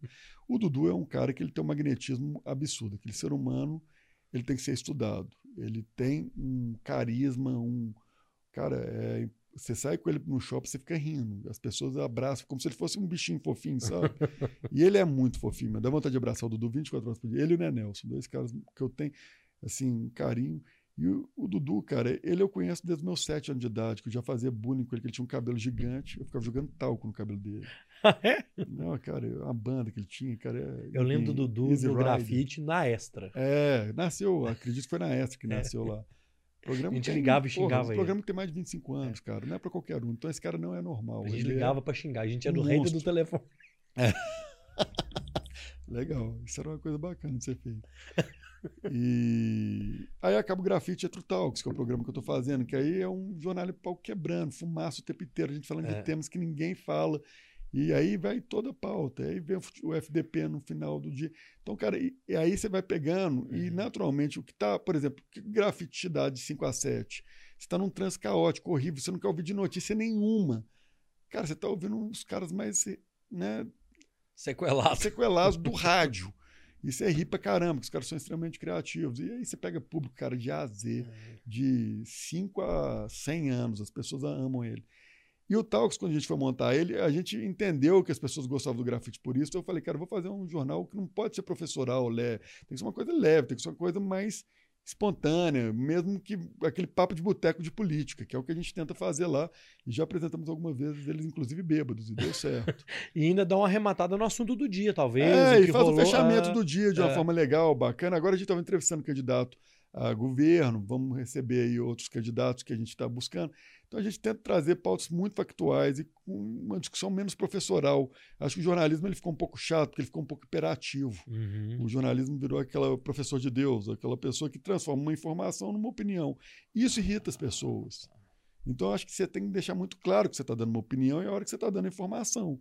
O Dudu é um cara que ele tem um magnetismo absurdo. Aquele ser humano, ele tem que ser estudado. Ele tem um carisma, um. Cara, é, você sai com ele no shopping, você fica rindo. As pessoas abraçam, como se ele fosse um bichinho fofinho, sabe? *laughs* e ele é muito fofinho, mas dá vontade de abraçar o Dudu 24 horas por dia. Ele e o Nenelson, dois caras que eu tenho, assim, um carinho. E o, o Dudu, cara, ele eu conheço desde os meus sete anos de idade, que eu já fazia bullying com ele, que ele tinha um cabelo gigante. Eu ficava jogando talco no cabelo dele. *laughs* É? Não, cara, a banda que ele tinha, cara. é- Eu lembro do Dudu Easy Rider. grafite na extra. É, nasceu, acredito que foi na Extra que É. nasceu lá. Programa A gente tem- ligava e porra, xingava ele. programa tem mais de 25 anos, cara. Não é pra qualquer um. Então esse cara não é normal. A gente Ele é- ligava pra xingar. A gente era um o rei do telefone. *laughs* Legal, isso era uma coisa bacana de ser feito. *laughs* E aí acaba o Grafite Etro Talks, que é o programa que eu tô fazendo, que aí é um jornal de pau quebrando, fumaça o tempo inteiro, a gente falando É. de temas que ninguém fala. E aí vai toda a pauta, aí vem o FDP no final do dia. Então, cara, e, e aí você vai pegando, e Uhum. naturalmente, o que tá, por exemplo, que grafite te dá de 5 a 7? Você tá num trânsito caótico, horrível, você não quer ouvir de notícia nenhuma. Cara, você tá ouvindo uns caras mais, né, Sequelado. sequelados do *laughs* rádio. Isso é ri pra caramba, que os caras são extremamente criativos. E aí você pega público, cara, de A a Z, de 5 a 100 anos, as pessoas amam ele. E o Talks, quando a gente foi montar ele, a gente entendeu que as pessoas gostavam do grafite por isso. Então eu falei, cara, eu vou fazer um jornal que não pode ser professoral, leve. Tem que ser uma coisa leve, tem que ser uma coisa mais espontânea, mesmo que aquele papo de boteco de política, que é o que a gente tenta fazer lá. E já apresentamos algumas vezes eles, inclusive, bêbados, e deu certo. *laughs* E ainda dá uma arrematada no assunto do dia, talvez. É, o e faz rolou, o fechamento é. do dia de uma é. forma legal, bacana. Agora a gente estava entrevistando candidato a governo, vamos receber aí outros candidatos que a gente está buscando. Então a gente tenta trazer pautas muito factuais e com uma discussão menos professoral. Acho que o jornalismo ele ficou um pouco chato, porque ele ficou um pouco imperativo. Uhum. O jornalismo virou aquela professor de Deus, aquela pessoa que transforma uma informação numa opinião. Isso irrita as pessoas. Então, acho que você tem que deixar muito claro que você está dando uma opinião e a hora que você está dando informação.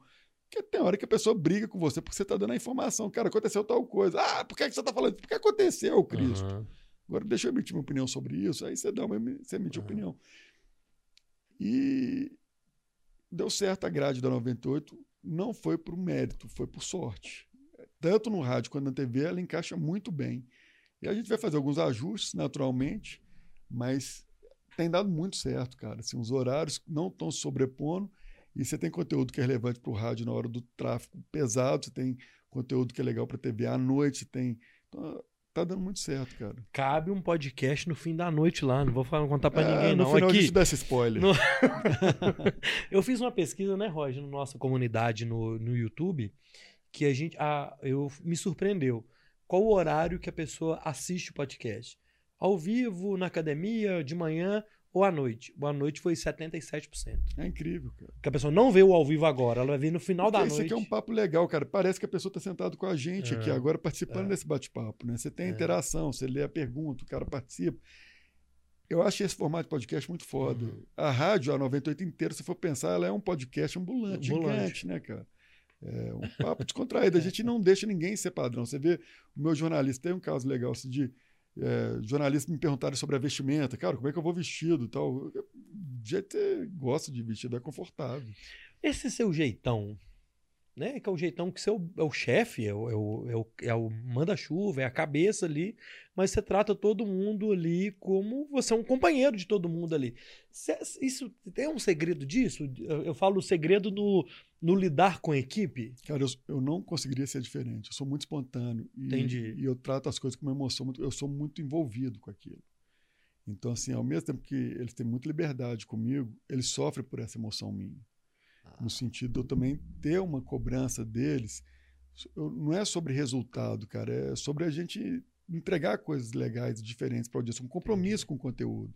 Porque tem hora que a pessoa briga com você porque você está dando a informação. Cara, aconteceu tal coisa. Ah, por que, que você está falando isso? Porque aconteceu, Cristo. Uhum. Agora deixa eu emitir minha opinião sobre isso. Aí você dá uma, você emite Uhum. opinião. E deu certo a grade da 98. Não foi por mérito, foi por sorte. Tanto no rádio quanto na TV, ela encaixa muito bem. E a gente vai fazer alguns ajustes, naturalmente, mas tem dado muito certo, cara. Assim, os horários não estão se sobrepondo e você tem conteúdo que é relevante para o rádio na hora do tráfego pesado, você tem conteúdo que é legal para TV à noite, tem. Então, tá dando muito certo, cara. Cabe um podcast no fim da noite lá. Não vou falar, contar pra Ah, ninguém, no não. final a Aqui, gente dá esse spoiler. No- *laughs* eu fiz uma pesquisa, né, Roger, na nossa comunidade no, no YouTube, que a gente. A, eu me surpreendeu. Qual o horário que a pessoa assiste o podcast? Ao vivo, na academia, de manhã ou à noite? O à noite foi 77%. É incrível, cara. Porque a pessoa não vê o ao vivo agora, ela vai ver no final da Porque isso noite. aqui é um papo legal, cara. Parece que a pessoa está sentada com a gente É. aqui agora, participando É. desse bate-papo, né? Você tem a É. interação, você lê a pergunta, o cara participa. Eu acho esse formato de podcast muito foda. Uhum. A rádio, a 98 inteira, se for pensar, ela é um podcast ambulante, Ambulante. gigante, né, cara? É um papo descontraído. A *laughs* gente não deixa ninguém ser padrão. Você vê, o meu jornalista, tem um caso legal, assim, de é, jornalistas me perguntarem sobre a vestimenta. Cara, como é que eu vou vestido e tal? Já te, gosto de vestido, é confortável. Esse seu jeitão, né? Que é o jeitão que você é o, é o chefe, é o, é o, é o, é o manda-chuva, é a cabeça ali, mas você trata todo mundo ali como você é um companheiro de todo mundo ali. Isso tem um segredo disso? Eu, eu falo o segredo no, no lidar com a equipe. Cara, eu, eu não conseguiria ser diferente. Eu sou muito espontâneo. E, Entendi. E eu trato as coisas com uma emoção. Eu sou muito envolvido com aquilo. Então, assim, ao mesmo tempo que eles têm muita liberdade comigo, eles sofrem por essa emoção minha. No sentido de eu também ter uma cobrança deles. Eu- não é sobre resultado, cara. É sobre a gente entregar coisas legais, diferentes para a audiência. Um compromisso com o conteúdo.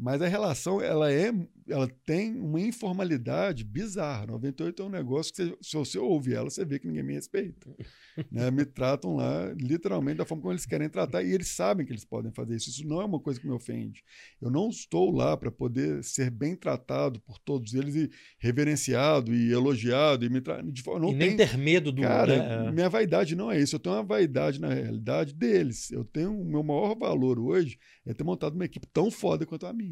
Mas a relação, ela é, ela tem uma informalidade bizarra. 98 é um negócio que, você- se você ouve ela, você vê que ninguém me respeita. *laughs* né? Me tratam lá, literalmente, da forma como eles querem tratar. E eles sabem que eles podem fazer isso. Isso não é uma coisa que me ofende. Eu não estou lá para poder ser bem tratado por todos eles e reverenciado e elogiado. E me tra... de forma, não e nem tem... ter medo do. Cara, né? minha vaidade não é isso. Eu tenho uma vaidade, na realidade, deles. Eu tenho o meu maior valor hoje é ter montado uma equipe tão foda quanto a minha.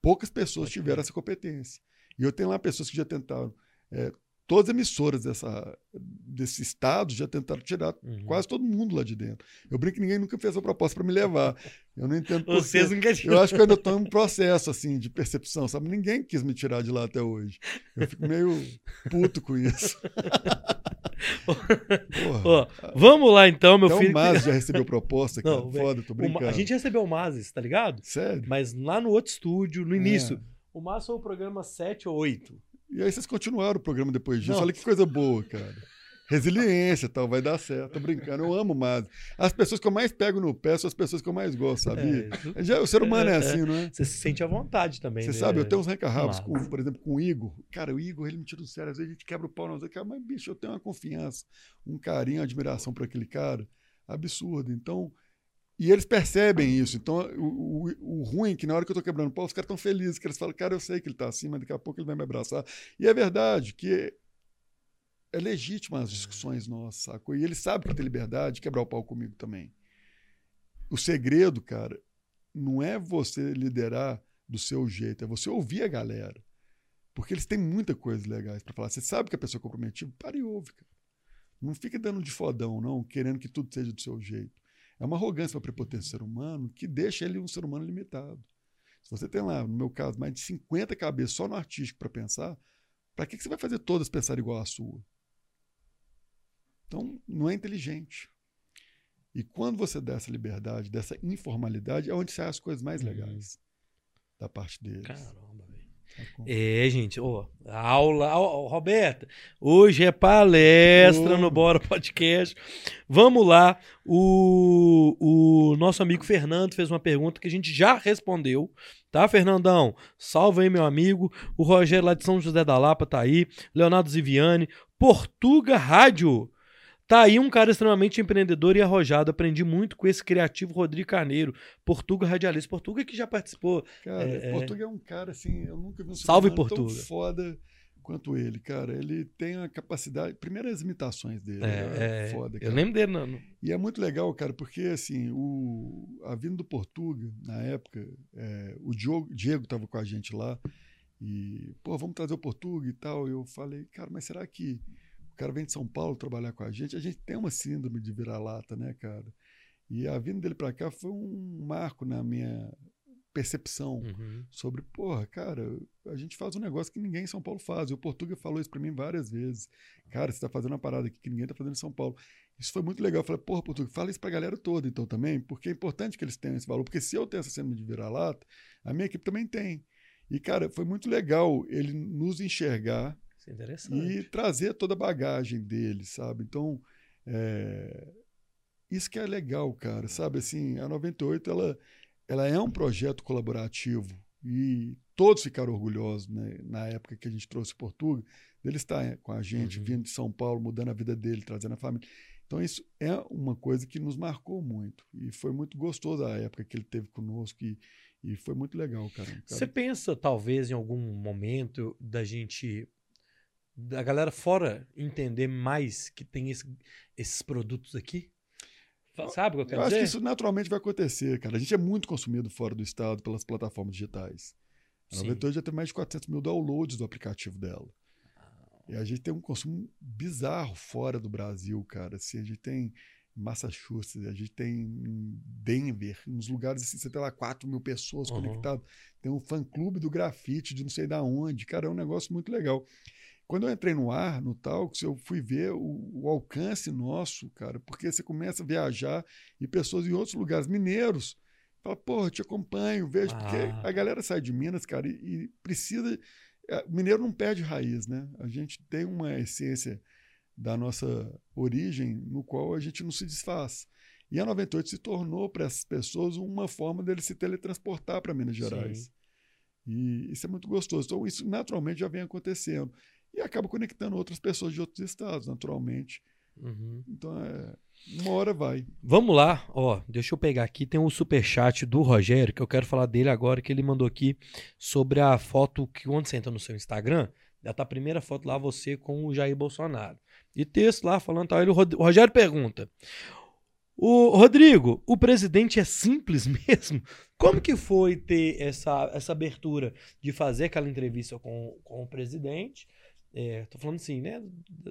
Poucas pessoas tiveram essa competência. E eu tenho lá pessoas que já tentaram. é, todas as emissoras dessa, desse estado já tentaram tirar Uhum. quase todo mundo lá de dentro. Eu brinco que ninguém nunca fez a proposta para me levar. Eu não entendo por Vocês querem Eu acho que eu ainda estou em um processo assim de percepção, sabe? Ninguém quis me tirar de lá até hoje. Eu fico meio puto com isso. *laughs* Porra. Vamos lá então, meu Até filho. o Mas já *laughs* recebeu proposta, cara. Não, velho, Foda, tô brincando. a gente recebeu o Mazes, tá ligado? Sério? Mas lá no outro estúdio, no início. É. O Mazes foi o programa 7 ou 8. E aí vocês continuaram o programa depois disso. Não. Olha que coisa boa, cara. Resiliência tal, vai dar certo. Tô brincando, eu amo o Mas. As pessoas que eu mais pego no pé são as pessoas que eu mais gosto, sabia? É, Já, o ser humano é É, é. assim, não é? você se sente à vontade também. Você né? sabe, eu tenho uns Massa. com, por exemplo, com o Igor. Cara, o Igor, ele me tira do sério. Às vezes a gente quebra o pau, nós cara, mas bicho, eu tenho uma confiança, um carinho, uma admiração por aquele cara absurdo. Então, e eles percebem isso. Então, o, o, o ruim é que na hora que eu tô quebrando o pau, os caras estão felizes, que eles falam, cara, eu sei que ele tá assim, mas daqui a pouco ele vai me abraçar. E é verdade que é legítimo as discussões nossas, sacou? E ele sabe que tem liberdade de quebrar o pau comigo também. O segredo, cara, não é você liderar do seu jeito, é você ouvir a galera. Porque eles têm muita coisa legais para falar. Você sabe que a pessoa é comprometida, para e ouve, cara. Não fica dando de fodão, não, querendo que tudo seja do seu jeito. É uma arrogância, uma prepotência do ser humano que deixa ele um ser humano limitado. Se você tem lá, no meu caso, mais de 50 cabeças só no artístico para pensar, para que, que você vai fazer todas pensar igual à sua? Então, não é inteligente. E quando você dá essa liberdade, dessa informalidade, é onde sai as coisas mais Uhum. legais da parte deles. Caramba? É, gente, ó, aula, Roberta, hoje é palestra Ô. no Bora Podcast. Vamos lá, o, o nosso amigo Fernando fez uma pergunta que a gente já respondeu, tá, Fernandão? Salve aí, meu amigo. O Rogério lá de São José da Lapa tá aí, Leonardo Ziviani, Portuga Rádio. Tá aí um cara extremamente empreendedor e arrojado. Aprendi muito com esse criativo Rodrigo Carneiro, Portuga Radialista. Portuga que já participou. Cara, É, é. Portuga é um cara assim, eu nunca vi um Salve, humano tão Portuga. foda quanto ele, cara. Ele tem a capacidade. Primeiro as imitações dele. É, é, foda, eu cara. lembro dele. No- E é muito legal, cara, porque assim, o, a vinda do Portuga, na época, é, o Diogo, Diego estava com a gente lá, e, pô, vamos trazer o Portuga e tal. Eu falei, cara, mas será que o cara vem de São Paulo trabalhar com a gente? A gente tem uma síndrome de vira-lata, né, cara? E a vinda dele para cá foi um marco na minha percepção Uhum. sobre, porra, cara, a gente faz um negócio que ninguém em São Paulo faz. E o Portuga falou isso pra mim várias vezes. Cara, você tá fazendo uma parada aqui que ninguém tá fazendo em São Paulo. Isso foi muito legal. Eu falei, porra, Portuga, fala isso pra galera toda então também, porque é importante que eles tenham esse valor. Porque se eu tenho essa cena de virar-lata, a minha equipe também tem. E, cara, foi muito legal ele nos enxergar é interessante. e trazer toda a bagagem dele, sabe? Então, é, isso que é legal, cara, sabe? Assim, a 98, ela, ela é um projeto colaborativo e todos ficaram orgulhosos, né? Na época que a gente trouxe o Portuga, dele estar com a gente, Uhum. vindo de São Paulo, mudando a vida dele, trazendo a família. Então, isso é uma coisa que nos marcou muito. E foi muito gostoso a época que ele teve conosco. E, e foi muito legal, cara. Você pensa, talvez, em algum momento da gente. Da galera fora entender mais que tem esse, esses produtos aqui? Sabe o que eu quero eu dizer? acho que isso naturalmente vai acontecer, cara. A gente é muito consumido fora do estado pelas plataformas digitais. A 98 já tem mais de 400 mil downloads do aplicativo dela. E a gente tem um consumo bizarro fora do Brasil, cara. Assim, a gente tem Massachusetts, a gente tem Denver, uns lugares assim, você tem lá 4 mil pessoas uhum. conectadas. Tem um fã-clube do grafite de não sei da onde. Cara, é um negócio muito legal. Quando eu entrei no ar, no Talks, eu fui ver o, o, alcance nosso, cara, porque você começa a viajar e pessoas em outros lugares, mineiros, fala, porra, te acompanho, vejo, ah. porque a galera sai de Minas, cara, e, e precisa. O mineiro não perde raiz, né? A gente tem uma essência da nossa origem no qual a gente não se desfaz. E a 98 se tornou para essas pessoas uma forma deles se teletransportar para Minas Gerais. Sim. E isso é muito gostoso. Então, isso naturalmente já vem acontecendo. E acaba conectando outras pessoas de outros estados, naturalmente. Uhum. Então, é, uma hora vai. Vamos lá, ó, deixa eu pegar aqui, tem um super chat do Rogério, que eu quero falar dele agora, que ele mandou aqui sobre a foto que onde você entra no seu Instagram, já tá a primeira foto lá, você com o Jair Bolsonaro. E texto lá falando, tá, ele, o Rogério pergunta, o Rodrigo, o presidente é simples *laughs* mesmo? Como que foi ter essa, essa abertura de fazer aquela entrevista com, com o presidente? É, tô falando assim, né?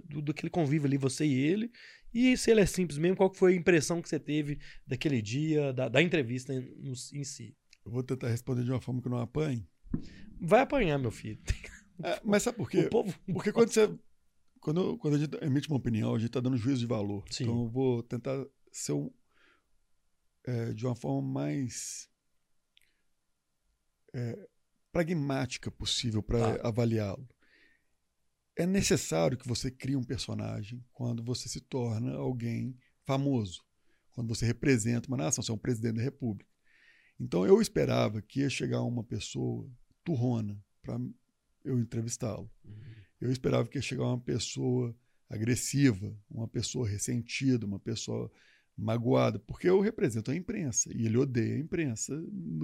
Do, do que ele convive ali, você e ele. E se ele é simples mesmo, qual foi a impressão que você teve daquele dia, da, da entrevista em, em, si? Eu vou tentar responder de uma forma que não apanhe. Vai apanhar, meu filho. É, mas sabe por quê? *laughs* Povo... Porque quando você. Quando, quando a gente emite uma opinião, a gente está dando juízo de valor. Sim. Então eu vou tentar ser um, é, de uma forma mais é, pragmática possível para tá. avaliá-lo é necessário que você crie um personagem quando você se torna alguém famoso, quando você representa uma nação, você é um presidente da república. Então eu esperava que ia chegar uma pessoa turrona para eu entrevistá-lo. Uhum. Eu esperava que ia chegar uma pessoa agressiva, uma pessoa ressentida, uma pessoa magoada, porque eu represento a imprensa e ele odeia a imprensa,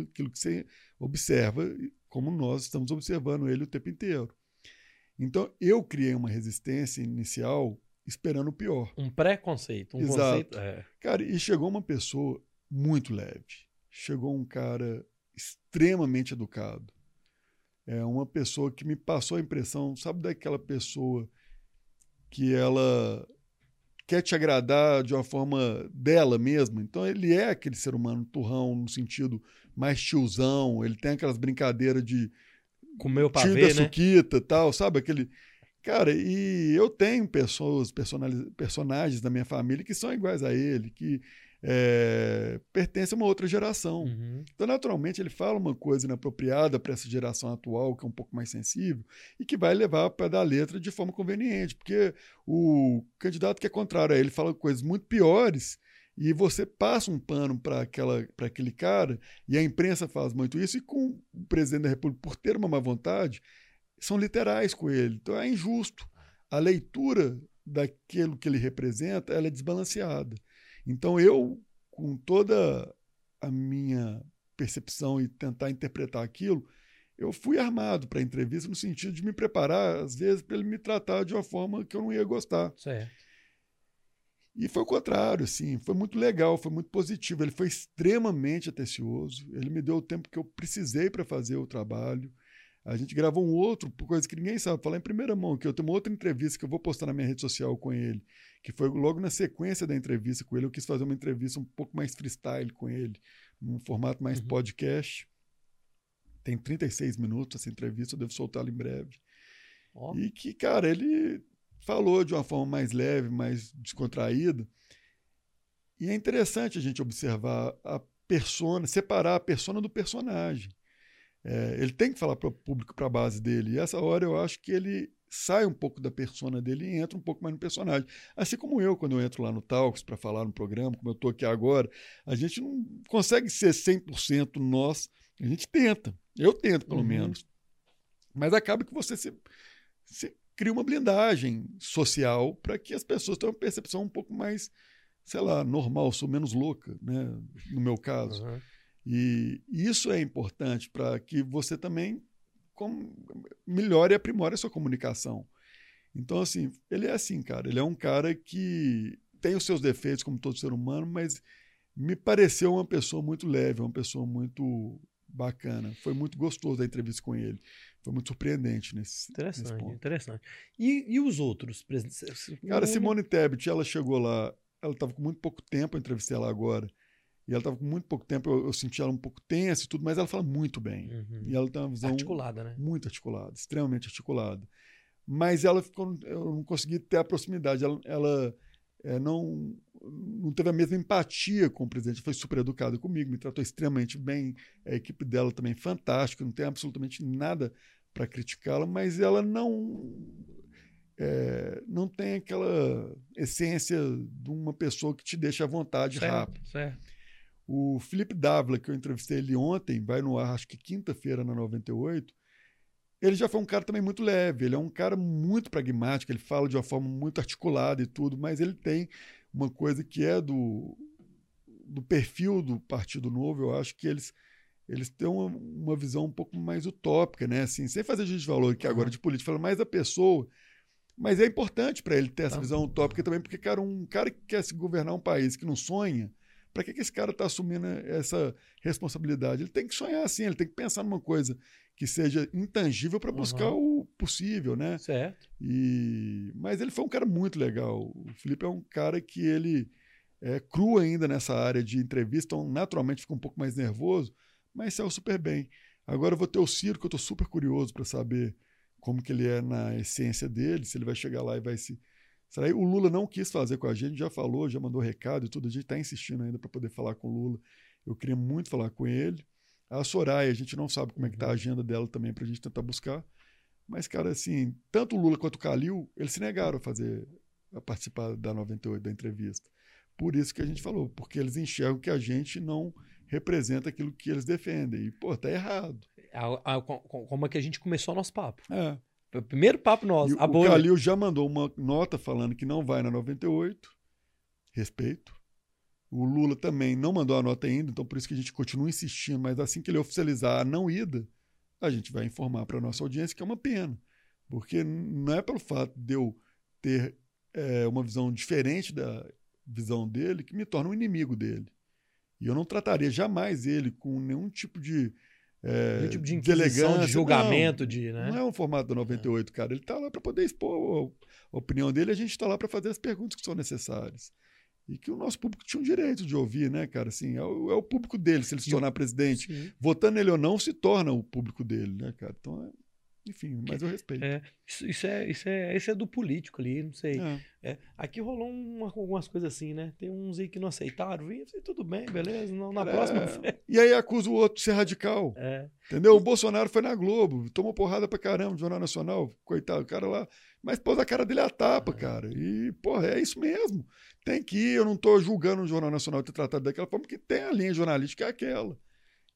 aquilo que você observa, como nós estamos observando ele o tempo inteiro. Então, eu criei uma resistência inicial esperando o pior. Um preconceito. Um Exato. Conceito, é. Cara, e chegou uma pessoa muito leve. Chegou um cara extremamente educado. É uma pessoa que me passou a impressão, sabe daquela pessoa que ela quer te agradar de uma forma dela mesma. Então ele é aquele ser humano turrão no sentido mais tiozão, ele tem aquelas brincadeiras de Comeu pra ver, da né? suquita tal, sabe? Aquele... Cara, e eu tenho pessoas, personagens da minha família que são iguais a ele, que é, pertencem a uma outra geração. Uhum. Então, naturalmente, ele fala uma coisa inapropriada para essa geração atual, que é um pouco mais sensível, e que vai levar para dar letra de forma conveniente, porque o candidato que é contrário a ele fala coisas muito piores e você passa um pano para aquele cara, e a imprensa faz muito isso, e com o presidente da República, por ter uma má vontade, são literais com ele. Então é injusto. A leitura daquilo que ele representa ela é desbalanceada. Então eu, com toda a minha percepção e tentar interpretar aquilo, eu fui armado para a entrevista no sentido de me preparar, às vezes, para ele me tratar de uma forma que eu não ia gostar. Certo. E foi o contrário, assim, foi muito legal, foi muito positivo. Ele foi extremamente atencioso, ele me deu o tempo que eu precisei para fazer o trabalho. A gente gravou um outro, por coisa que ninguém sabe, falar em primeira mão, que eu tenho uma outra entrevista que eu vou postar na minha rede social com ele, que foi logo na sequência da entrevista com ele. Eu quis fazer uma entrevista um pouco mais freestyle com ele, num formato mais uhum. podcast. Tem 36 minutos essa entrevista, eu devo soltá-la em breve. Oh. E que, cara, ele falou de uma forma mais leve, mais descontraída. E é interessante a gente observar a persona, separar a persona do personagem. É, ele tem que falar para o público, para a base dele. E essa hora eu acho que ele sai um pouco da persona dele e entra um pouco mais no personagem. Assim como eu, quando eu entro lá no Talks para falar no programa, como eu estou aqui agora, a gente não consegue ser 100% nós. A gente tenta. Eu tento, pelo uhum. menos. Mas acaba que você se, se cria uma blindagem social para que as pessoas tenham uma percepção um pouco mais, sei lá, normal, sou menos louca, né? no meu caso. Uhum. E isso é importante para que você também com, melhore e aprimore a sua comunicação. Então, assim, ele é assim, cara. Ele é um cara que tem os seus defeitos, como todo ser humano, mas me pareceu uma pessoa muito leve, uma pessoa muito bacana. Foi muito gostoso a entrevista com ele. Foi muito surpreendente nesse, Interessante, nesse interessante. E, e os outros? Cara, Simone Tebet, ela chegou lá, ela estava com muito pouco tempo, eu entrevistei ela agora, e ela estava com muito pouco tempo, eu, eu senti ela um pouco tensa e tudo, mas ela fala muito bem. Uhum. E ela tem uma visão Articulada, né? muito articulada, extremamente articulada. Mas ela ficou, eu não consegui ter a proximidade. Ela, ela é, não, não teve a mesma empatia com o presidente. Foi super educada comigo, me tratou extremamente bem. A equipe dela também fantástica, não tem absolutamente nada para criticá-la, mas ela não é, não tem aquela essência de uma pessoa que te deixa à vontade rápido. Certo, certo. O Felipe Dávila, que eu entrevistei ele ontem, vai no ar, acho que quinta-feira na 98. Ele já foi um cara também muito leve, ele é um cara muito pragmático, ele fala de uma forma muito articulada e tudo, mas ele tem uma coisa que é do, do perfil do Partido Novo, eu acho que eles, eles têm uma, uma visão um pouco mais utópica, né? Assim, sem fazer juízo de valor aqui agora de política, fala mais da pessoa. Mas é importante para ele ter essa Tá. visão utópica também, porque, cara, um cara que quer se governar um país que não sonha, para que, que esse cara está assumindo essa responsabilidade? Ele tem que sonhar assim, ele tem que pensar numa coisa que seja intangível para buscar o possível, né? Certo. E... Mas ele foi um cara muito legal. O Felipe é um cara que ele é cru ainda nessa área de entrevista, então naturalmente fica um pouco mais nervoso, mas saiu super bem. Agora eu vou ter o Ciro, que eu estou super curioso para saber como que ele é na essência dele, se ele vai chegar lá e vai se. Será? O Lula não quis fazer com a gente, já falou, já mandou recado e tudo, a gente está insistindo ainda para poder falar com o Lula. Eu queria muito falar com ele. A Soraya, a gente não sabe como é que tá a agenda dela também para a gente tentar buscar. Mas, cara, assim, tanto o Lula quanto o Calil, eles se negaram a fazer, a participar da 98, da entrevista. Por isso que a gente falou, porque eles enxergam que a gente não representa aquilo que eles defendem. E, pô, tá errado. A- a- co- co- como é que a gente começou o nosso papo? É. O primeiro papo nosso. E a o bolha. Calil já mandou uma nota falando que não vai na 98. Respeito. O Lula também não mandou a nota ainda, então por isso que a gente continua insistindo, mas assim que ele oficializar a não ida, a gente vai informar para a nossa audiência que é uma pena. Porque não é pelo fato de eu ter é, uma visão diferente da visão dele que me torna um inimigo dele. E eu não trataria jamais ele com nenhum tipo de. É, Nenhum tipo de inquisição, de julgamento, Não, de, né? não é um formato da 98, cara. Ele está lá para poder expor a opinião dele, a gente está lá para fazer as perguntas que são necessárias. E que o nosso público tinha o direito de ouvir, né, cara? Assim, é o, é o público dele. Se ele se tornar presidente, Sim. votando nele ou não, se torna o público dele, né, cara? Então, é- enfim, mas eu respeito. É, isso, isso é, isso, é, isso é do político ali, não sei. É. É, aqui rolou uma- algumas coisas assim, né? Tem uns aí que não aceitaram, e tudo bem, beleza, não, na próxima. é. E aí acusa o outro de ser radical. É, Entendeu? O Bolsonaro foi na Globo, tomou porrada pra caramba do Jornal Nacional, coitado, o cara lá. Mas pôs a cara dele à tapa, cara. E, porra, é isso mesmo. Tem que ir, eu não tô julgando o Jornal Nacional ter tratado daquela forma, porque tem a linha jornalística é aquela.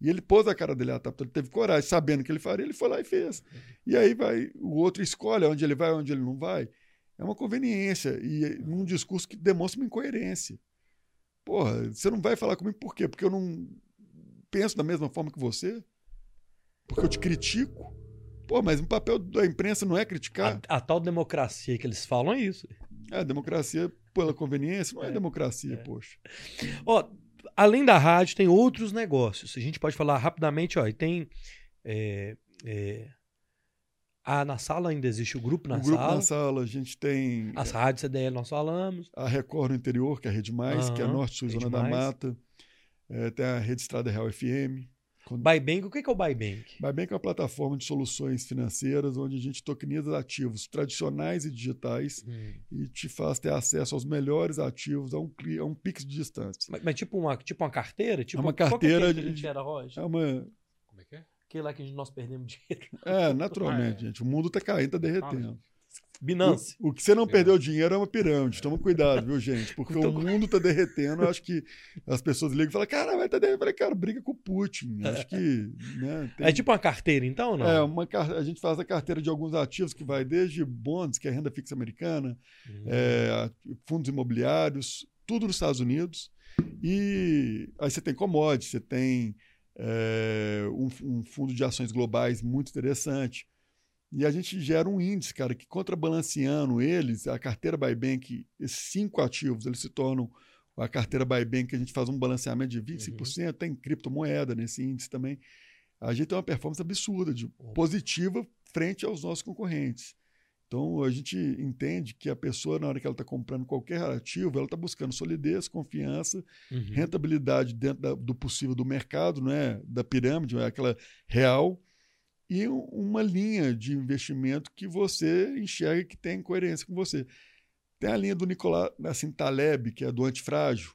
E ele pôs a cara dele à tapa, ele teve coragem, sabendo que ele faria, ele foi lá e fez. E aí vai, o outro escolhe onde ele vai, onde ele não vai. É uma conveniência e num discurso que demonstra uma incoerência. Porra, você não vai falar comigo por quê? Porque eu não penso da mesma forma que você? Porque eu te critico? Pô, mas o papel da imprensa não é criticar. a, a tal democracia que eles falam é isso. É, democracia pela conveniência não é, É, democracia, é. poxa. Ó, além da rádio, tem outros negócios. A gente pode falar rapidamente, ó, e tem. é, é, ah, na sala ainda existe o grupo na o grupo sala. na sala, a gente tem As rádios CDL nós falamos. a Record no interior, que é a Rede Mais, que é a Norte Zona da. Mata. É, tem a Rede Estrada Real FM. Buybank, o que que é o Buybank? Buybank é uma plataforma de soluções financeiras onde a gente tokeniza ativos tradicionais e digitais Hum. e te faz ter acesso aos melhores ativos a um, a um pix de distância. Mas, mas tipo, uma, tipo uma carteira? Tipo, uma qual que carteira aquele que a de- gente era, Roger? É uma. Como é que é? Aquele lá que nós perdemos dinheiro. É, naturalmente, *laughs* Ah, é. gente. O mundo tá caindo, tá derretendo. Binance. O, o que você não perdeu dinheiro é uma pirâmide. Toma cuidado, viu, gente? Porque *laughs* Então- o mundo tá derretendo. Eu acho que as pessoas ligam e falam, cara, vai tá derretendo. Eu falei, cara, briga com o Putin. Eu Acho que. Né, tem- É tipo uma carteira, então, não? É, uma, car- a gente faz a carteira de alguns ativos que vai desde bonds, que é renda fixa americana, Hum. é, fundos imobiliários, tudo nos Estados Unidos. E aí você tem commodities, você tem é, um, um fundo de ações globais muito interessante. E a gente gera um índice, cara, que contrabalanceando eles, a carteira Bybank, esses cinco ativos, eles se tornam a carteira Bybank, que a gente faz um balanceamento de 25%, tem criptomoeda nesse índice também. A gente tem uma performance absurda, de positiva frente aos nossos concorrentes. Então, a gente entende que a pessoa, na hora que ela está comprando qualquer ativo, ela está buscando solidez, confiança, Uhum. rentabilidade dentro da- do possível do mercado, não é? da pirâmide, é aquela real, e um- uma linha de investimento que você enxerga que tem coerência com você. Tem a linha do Nicolás assim, Taleb, que é do antifrágil.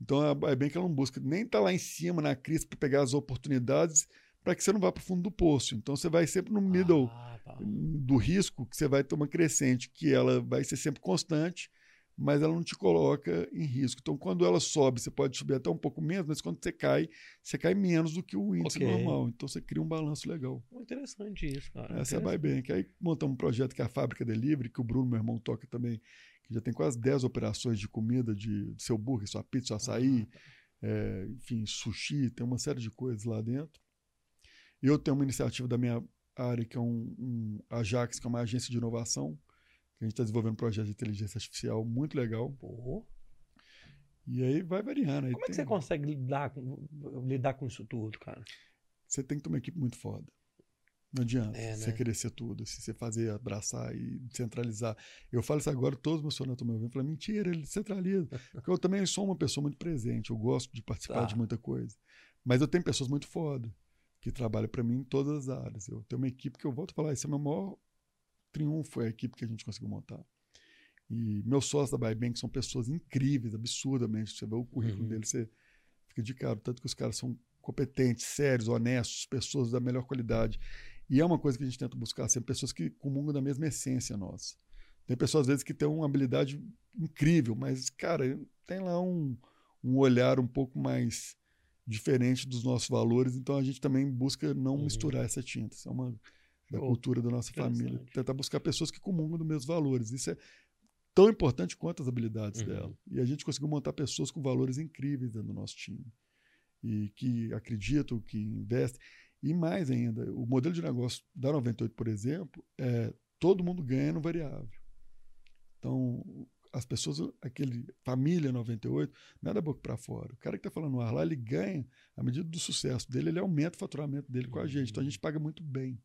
Então, é é bem que ela não busca nem estar lá em cima na crise para pegar as oportunidades para que você não vá para o fundo do poço. Então, você vai sempre no middle Ah, tá. do risco que você vai ter uma crescente, que ela vai ser sempre constante, mas ela não te coloca em risco. Então, quando ela sobe, você pode subir até um pouco menos, mas quando você cai, você cai menos do que o índice Ok. normal. Então, você cria um balanço legal. Interessante isso, cara. Essa é. Bybank. Aí montamos um projeto que é a Fábrica Delivery, que o Bruno, meu irmão, toca também, que já tem quase 10 operações de comida, de, de seu burger, sua pizza, seu açaí, Ah, tá. é, enfim, sushi, tem uma série de coisas lá dentro. Eu tenho uma iniciativa da minha área, que é um, um Ajax, que é uma agência de inovação, a gente está desenvolvendo um projeto de inteligência artificial muito legal. Pô. E aí vai variando. Aí Como é que você consegue lidar com, lidar com isso tudo, cara? Você tem que ter uma equipe muito foda. Não adianta É, você né? querer ser tudo, se você fazer, abraçar e centralizar. Eu falo isso agora, todos os meus funcionários estão me ouvindo, falam, mentira, ele centraliza. *laughs* Porque eu também sou uma pessoa muito presente, eu gosto de participar Tá. de muita coisa. Mas eu tenho pessoas muito foda que trabalham para mim em todas as áreas. Eu tenho uma equipe que eu volto a falar, esse é o meu maior triunfo, é a equipe que a gente conseguiu montar. E meus sócios da Bybank são pessoas incríveis, absurdamente. Você vê o currículo Uhum. deles, você fica de cara. Tanto que os caras são competentes, sérios, honestos, pessoas da melhor qualidade. E é uma coisa que a gente tenta buscar sempre, pessoas que comungam da mesma essência nossa. Tem pessoas, às vezes, que têm uma habilidade incrível, mas, cara, tem lá um, um olhar um pouco mais diferente dos nossos valores, então a gente também busca não Uhum. misturar essa tinta. Isso é uma da Show. cultura da nossa família. Tentar buscar pessoas que comungam dos mesmos valores. Isso é tão importante quanto as habilidades Uhum. dela. E a gente conseguiu montar pessoas com valores incríveis dentro do nosso time. E que acreditam, que investem. E mais ainda, o modelo de negócio da 98, por exemplo, é todo mundo ganha no variável. Então, as pessoas, aquele família 98, não é da boca para fora. O cara que está falando no ar lá, ele ganha, à medida do sucesso dele, ele aumenta o faturamento dele com a gente. Então, a gente paga muito bem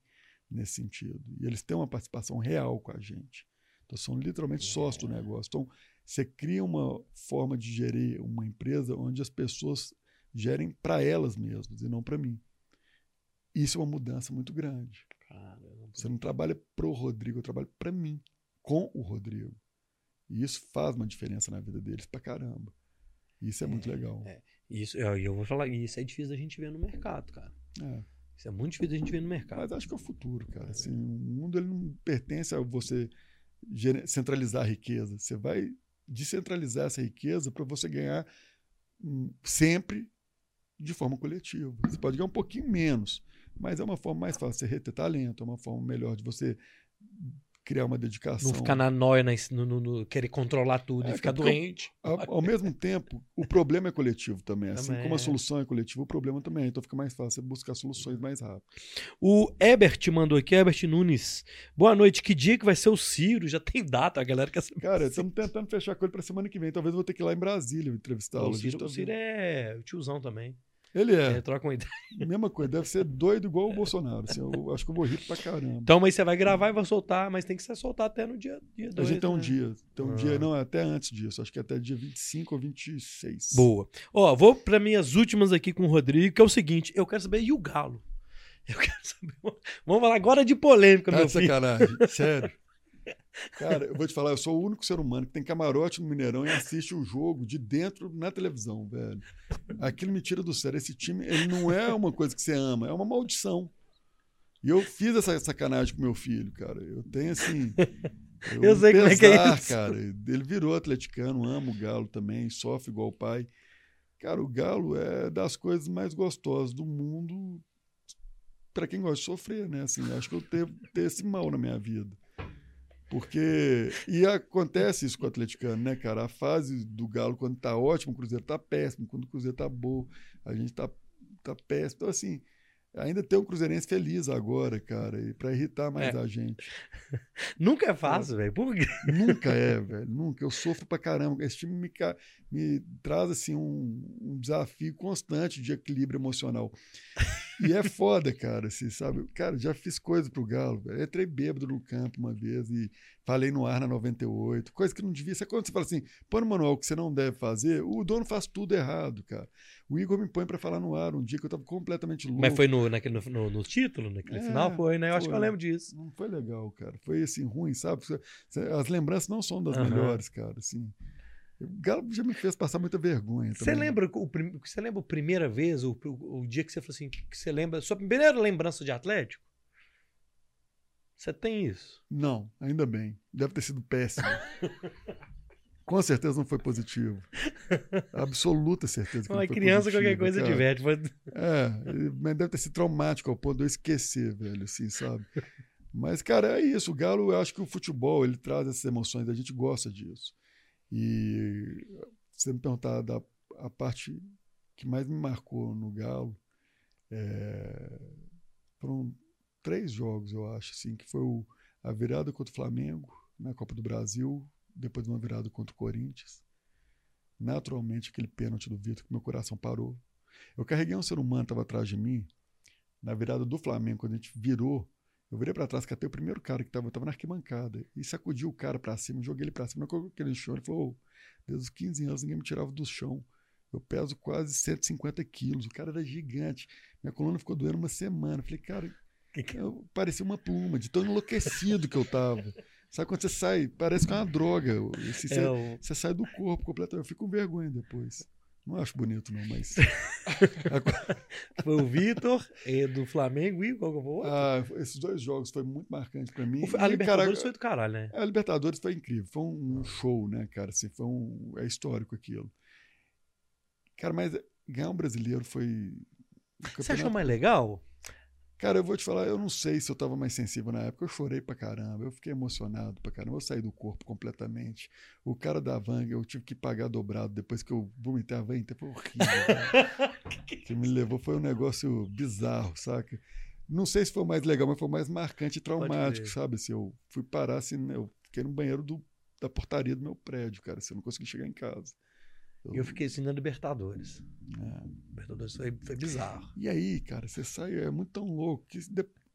nesse sentido. E eles têm uma participação real com a gente. Então, são literalmente sócios do negócio. Então, você cria uma forma de gerir uma empresa onde as pessoas gerem para elas mesmas e não para mim. Isso é uma mudança muito grande. Caramba. Você não trabalha pro Rodrigo, eu trabalho para mim, com o Rodrigo. E isso faz uma diferença na vida deles pra caramba. Isso é, muito É, legal. é. Isso, eu, eu vou falar, isso é difícil da gente ver no mercado, cara. É. Isso é muito difícil da gente ver no mercado. Mas acho que é o futuro, cara. Assim, o mundo ele não pertence a você centralizar a riqueza. Você vai descentralizar essa riqueza para você ganhar hum, sempre de forma coletiva. Você pode ganhar um pouquinho menos, mas é uma forma mais fácil de você reter talento, é uma forma melhor de você criar uma dedicação. Não ficar na noia, no, no- no- querer controlar tudo É, e ficar eu- doente. Ao, ao mesmo tempo, o problema é coletivo também. Assim Também como a solução é coletiva, o problema também é. Então fica mais fácil buscar soluções mais rápido. O Ebert mandou aqui, Ebert Nunes. Boa noite. Que dia que vai ser o Ciro? Já tem data, a galera quer saber. Cara, estamos tentando fechar com ele para semana que vem. Talvez eu vou ter que ir lá em Brasília entrevistá-lo. o A Ciro, o Ciro é o tiozão também. Ele É, é. troca uma ideia. Mesma coisa. Deve ser doido igual o Bolsonaro. assim, eu acho que eu vou rir pra caramba. Então, mas você vai gravar e vai soltar, mas tem que ser soltar até no dia 2. a gente tem um dia. Tem um Ah. dia, não, até antes disso. Acho que até dia 25 ou 26. Boa. Ó, vou para minhas últimas aqui com o Rodrigo, que é o seguinte: eu quero saber, e o Galo? Eu quero saber. *laughs* Vamos falar agora de polêmica, Tá meu filho. sacanagem. Sério. Cara, eu vou te falar, eu sou o único ser humano que tem camarote no Mineirão e assiste o jogo de dentro na televisão, velho. Aquilo me tira do sério. Esse time, ele não é uma coisa que você ama, é uma maldição. E eu fiz essa sacanagem com meu filho, cara. Eu tenho, assim, Eu um sei como é que é pesar, isso. cara. Ele virou atleticano, ama o Galo também, sofre igual o pai. Cara, o Galo é das coisas mais gostosas do mundo para quem gosta de sofrer, né? Assim, acho que eu tenho, tenho esse mal na minha vida. Porque. E acontece isso com o atleticano, né, cara? A fase do Galo, quando tá ótimo, o Cruzeiro tá péssimo. Quando o Cruzeiro tá bom, a gente tá, tá péssimo. Então, assim, ainda tem um Cruzeirense feliz agora, cara, e para irritar mais É. a gente. *laughs* Nunca é fácil, velho. Por quê? Nunca é, *laughs* velho. Nunca. Eu sofro pra caramba. Esse time me, me traz assim um, um desafio constante de equilíbrio emocional. E é foda, cara. Assim, sabe? Cara, já fiz coisa pro Galo. velho. Entrei bêbado no campo uma vez e falei no ar na 98. Coisa que não devia. Sabe quando você fala assim, põe no manual o que você não deve fazer? O dono faz tudo errado, cara. O Igor me põe pra falar no ar um dia que eu tava completamente louco. Mas foi no, naquele, no, no- título, naquele É, final? Foi, né? Eu acho que eu foi. lembro disso. Não foi legal, cara. Foi assim, ruim, sabe? As lembranças não são das Aham. melhores, cara. Assim. O Galo já me fez passar muita vergonha. Você também. lembra, o, você lembra a primeira vez, o, o, o dia que você falou assim, que você lembra, sua primeira lembrança de Atlético? Você tem isso? Não, ainda bem. Deve ter sido péssimo. *laughs* Com certeza não foi positivo. Absoluta certeza que Uma não foi criança, qualquer positivo, coisa cara. diverte. Foi- É, mas deve ter sido traumático ao ponto de eu esquecer, velho, assim, sabe? Mas, cara, é isso. O Galo, eu acho que o futebol, ele traz essas emoções, a gente gosta disso. E você me perguntar da a parte que mais me marcou no Galo, é, foram três jogos, eu acho, assim, que foi o- a virada contra o Flamengo na Copa do Brasil, depois de uma virada contra o Corinthians. Naturalmente, aquele pênalti do Vitor, que meu coração parou. Eu carreguei um ser humano estava atrás de mim, na virada do Flamengo, quando a gente virou, eu virei para trás, catei o primeiro cara que estava tava na arquibancada e sacudi o cara para cima, joguei ele para cima, não coloquei ele no chão. Ele falou: "Ô, desde os 15 anos ninguém me tirava do chão. Eu peso quase 150 quilos, o cara era gigante. Minha coluna ficou doendo uma semana. Eu falei, cara, Que que- eu parecia uma pluma, de tão enlouquecido que eu tava. Sabe quando você sai, parece que é uma droga. Esse- É, você, o- você sai do corpo completamente. Eu fico com vergonha depois. Não acho bonito, não, mas. *laughs* foi o Vitor, eh, do Flamengo e qual que foi o outro? Ah, esses dois jogos foi muito marcante pra mim. O- a Libertadores cara, foi do caralho, né? A Libertadores foi incrível. Foi um show, né, cara? Assim, foi um, é histórico aquilo. Cara, mas ganhar um brasileiro foi. Você campeonato- achou mais legal? Cara, eu vou te falar, eu não sei se eu tava mais sensível na época. Eu chorei pra caramba, eu fiquei emocionado pra caramba. Eu saí do corpo completamente. O cara da Vanga, eu tive que pagar dobrado depois que eu vomitei a van inteira. Foi horrível. *laughs* O que me levou foi um negócio bizarro, saca? Não sei se foi o mais legal, mas foi o mais marcante e traumático, sabe? Assim, eu fui parar assim, eu fiquei no banheiro do, da portaria do meu prédio, cara. Assim, eu não consegui chegar em casa. Eu fiquei assim na Libertadores. é. Libertadores foi, foi bizarro. E aí, cara, você sai, é muito tão louco, que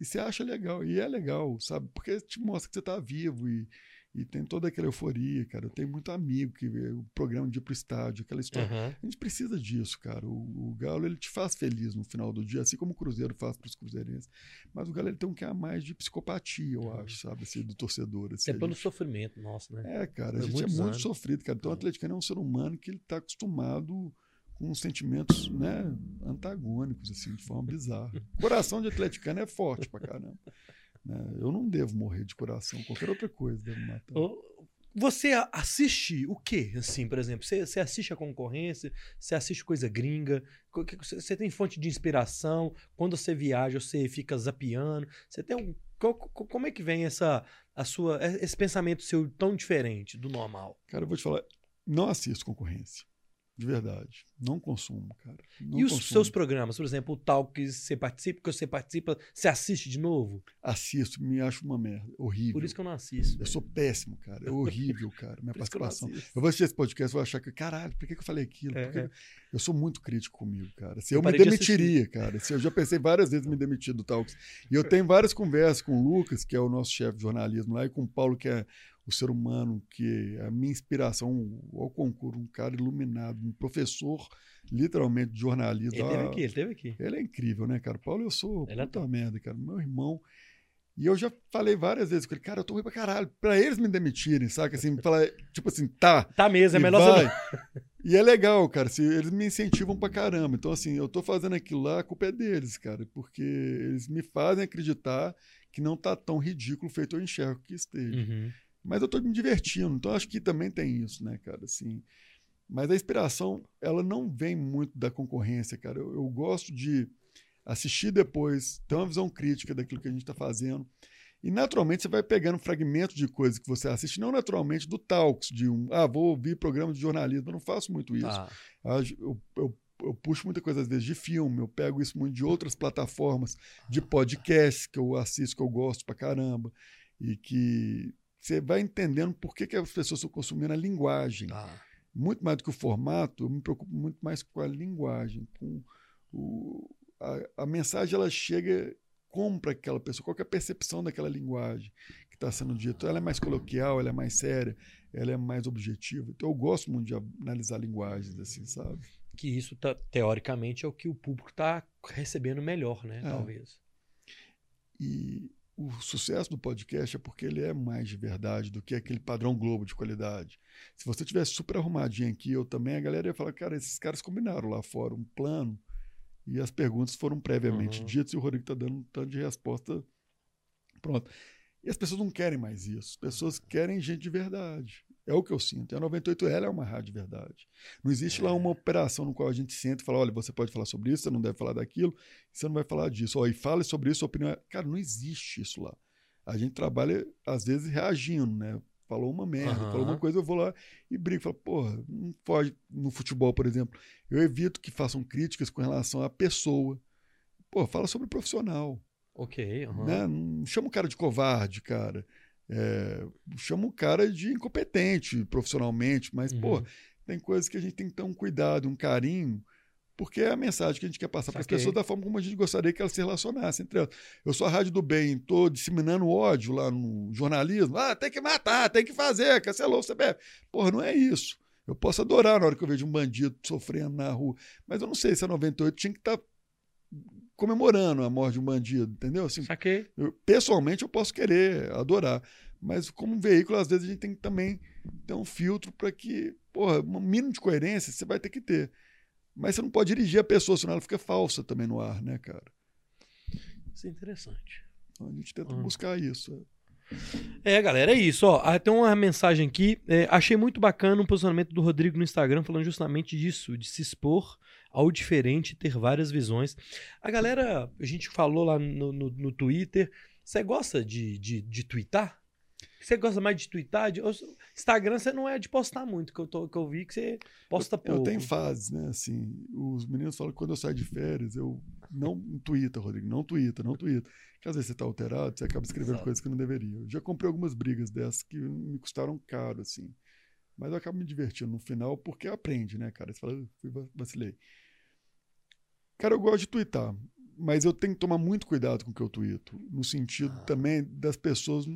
e você acha legal, e é legal, sabe? Porque te mostra que você tá vivo e, e tem toda aquela euforia, cara. Eu tenho muito amigo que vê o programa de ir pro estádio, aquela história. Aham. A gente precisa disso, cara. O, o Galo, ele te faz feliz no final do dia, assim como o Cruzeiro faz pros cruzeirenses. Mas o Galo, ele tem um que a mais de psicopatia, eu acho, sabe? Assim, do torcedor. Assim, É pelo gente- sofrimento nosso, né? é, cara, a gente é muito anos. sofrido, cara. Então, o É. atleticano é um ser humano que ele está acostumado com sentimentos, né, antagônicos, assim, de forma bizarra. O *laughs* coração de atleticano é forte pra caramba. Né? Eu não devo morrer de coração, qualquer outra coisa deve matar. Você assiste o quê, assim, por exemplo? Você, você assiste a concorrência? Você assiste coisa gringa? Você tem fonte de inspiração? Quando você viaja, você fica zapeando? Você tem um... co- co- Como é que vem essa, a sua, esse pensamento seu tão diferente do normal? Cara, eu vou te falar, não assisto concorrência. De verdade. Não consumo, cara. Não e os consumo. seus programas, por exemplo, o tal que você participa, que você participa, você assiste de novo? Assisto, me acho uma merda. Horrível. Por isso que eu não assisto. Eu sou péssimo, cara. É horrível, *laughs* cara. Minha eu participação. assisto. Eu vou assistir esse podcast e vou achar que, caralho, por que, que eu falei aquilo? É, é. Eu sou muito crítico comigo, cara. Se Eu eu, me parei de demitiria, cara. Se eu já pensei várias vezes em me demitir do Talks. E eu tenho várias conversas com o Lucas, que é o nosso chefe de jornalismo lá, e com o Paulo, que é o ser humano, que é a minha inspiração ao concurso, um cara iluminado, um professor, literalmente, de jornalismo. Ele teve Ah, aqui, ele teve aqui. ele é incrível, né, cara? Paulo, eu sou Ele é puta top. merda, cara. Meu irmão. E eu já falei várias vezes com ele, cara, eu tô ruim pra caralho. Pra eles me demitirem, saca? Assim, falar, tipo assim, tá. Tá mesmo, é melhor vai. você. *laughs* E é legal, cara. Se eles me incentivam pra caramba. Então, assim, eu tô fazendo aquilo lá, a culpa é deles, cara. Porque eles me fazem acreditar que não tá tão ridículo feito eu enxergo que esteja. Uhum. Mas eu estou me divertindo, então acho que também tem isso, né, cara? Assim, mas a inspiração, ela não vem muito da concorrência, cara. Eu, eu gosto de assistir depois, ter uma visão crítica daquilo que a gente está fazendo. E naturalmente você vai pegando fragmentos de coisas que você assiste, não naturalmente do talks, de um, ah, vou ouvir programa de jornalismo, eu não faço muito isso. Ah. Eu, eu, eu, puxo muita coisa às vezes de filme, eu pego isso muito de outras plataformas, de podcast que eu assisto, que eu gosto pra caramba, e que você vai entendendo por que, que as pessoas estão consumindo a linguagem. Ah. Muito mais do que o formato, eu me preocupo muito mais com a linguagem, com o, a, a mensagem ela chega como para aquela pessoa, qual é a percepção daquela linguagem que está sendo dita. Ela é mais coloquial, ela é mais séria, ela é mais objetiva. Então eu gosto muito de analisar linguagens assim, sabe? Que isso, tá, teoricamente, é o que o público está recebendo melhor, né? É. Talvez. E o sucesso do podcast é porque ele é mais de verdade do que aquele padrão Globo de qualidade. Se você tivesse super arrumadinho aqui, eu também, a galera ia falar, cara, esses caras combinaram lá fora um plano e as perguntas foram previamente uhum. ditas e o Rodrigo está dando um tanto de resposta. Pronto. E as pessoas não querem mais isso. As pessoas querem gente de verdade. É o que eu sinto. E a 98L é uma rádio de verdade. Não existe é. lá uma operação no qual a gente senta e fala: olha, você pode falar sobre isso, você não deve falar daquilo, você não vai falar disso. Ó, e fale sobre isso, a opinião é. Cara, não existe isso lá. A gente trabalha, às vezes, reagindo, né? falou uma merda, uhum. falou uma coisa, eu vou lá e brigo. Falo, porra, não pode. No futebol, por exemplo, eu evito que façam críticas com relação à pessoa. Pô, fala sobre o profissional. Ok. Uhum. Né? Não chama o cara de covarde, cara. É, chama o cara de incompetente profissionalmente, mas, uhum. pô, tem coisas que a gente tem que ter um cuidado, um carinho porque é a mensagem que a gente quer passar para as pessoas da forma como a gente gostaria que elas se relacionassem entre elas. Eu sou a Rádio do Bem, estou disseminando ódio lá no jornalismo. Ah, tem que matar, tem que fazer, cancelou o CBF. Porra, não é isso. Eu posso adorar na hora que eu vejo um bandido sofrendo na rua, mas eu não sei se a 98 tinha que estar tá comemorando a morte de um bandido, entendeu? Assim, Saquei. Eu, pessoalmente eu posso querer, adorar, mas como veículo, às vezes a gente tem que também ter um filtro para que, porra, um mínimo de coerência você vai ter que ter. Mas você não pode dirigir a pessoa, senão ela fica falsa também no ar, né, cara? Isso é interessante. Então a gente tenta uhum. buscar isso. É, galera, é isso. Ó, ah, tem uma mensagem aqui. É, achei muito bacana o posicionamento do Rodrigo no Instagram, falando justamente disso, de se expor ao diferente, ter várias visões. A galera, a gente falou lá no, no, no Twitter. Você gosta de, de, de twittar? Você gosta mais de twittar? De... Instagram você não é de postar muito, que eu, tô, que eu vi que você posta pouco. Eu tenho fases, né? Assim, os meninos falam que quando eu saio de férias, eu não twitta, Rodrigo, não twitta, não twitta. Porque às vezes você tá alterado, você acaba escrevendo Exato. coisas que não deveria. Eu já comprei algumas brigas dessas que me custaram caro, assim. Mas eu acabo me divertindo no final porque aprende, né, cara? Você fala, fui vacilei. Cara, eu gosto de twittar, mas eu tenho que tomar muito cuidado com o que eu twito. No sentido ah. também das pessoas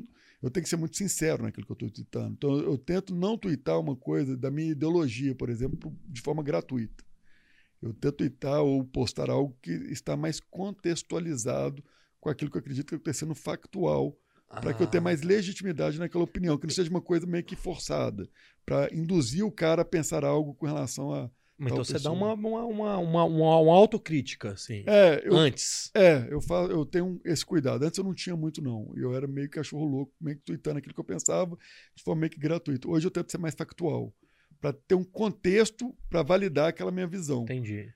eu tenho que ser muito sincero naquilo que eu estou tweetando. Então, eu tento não tweetar uma coisa da minha ideologia, por exemplo, de forma gratuita. Eu tento tweetar ou postar algo que está mais contextualizado com aquilo que eu acredito que está sendo factual, ah. para que eu tenha mais ah. legitimidade naquela opinião, que não seja uma coisa meio que forçada, para induzir o cara a pensar algo com relação a então você dá uma, uma, uma, uma, uma autocrítica, assim. É, eu, antes. É, eu, faço, eu tenho esse cuidado. Antes eu não tinha muito, não. Eu era meio cachorro louco, meio que tweetando aquilo que eu pensava, de forma meio que gratuita. Hoje eu tento ser mais factual, para ter um contexto para validar aquela minha visão. Entendi.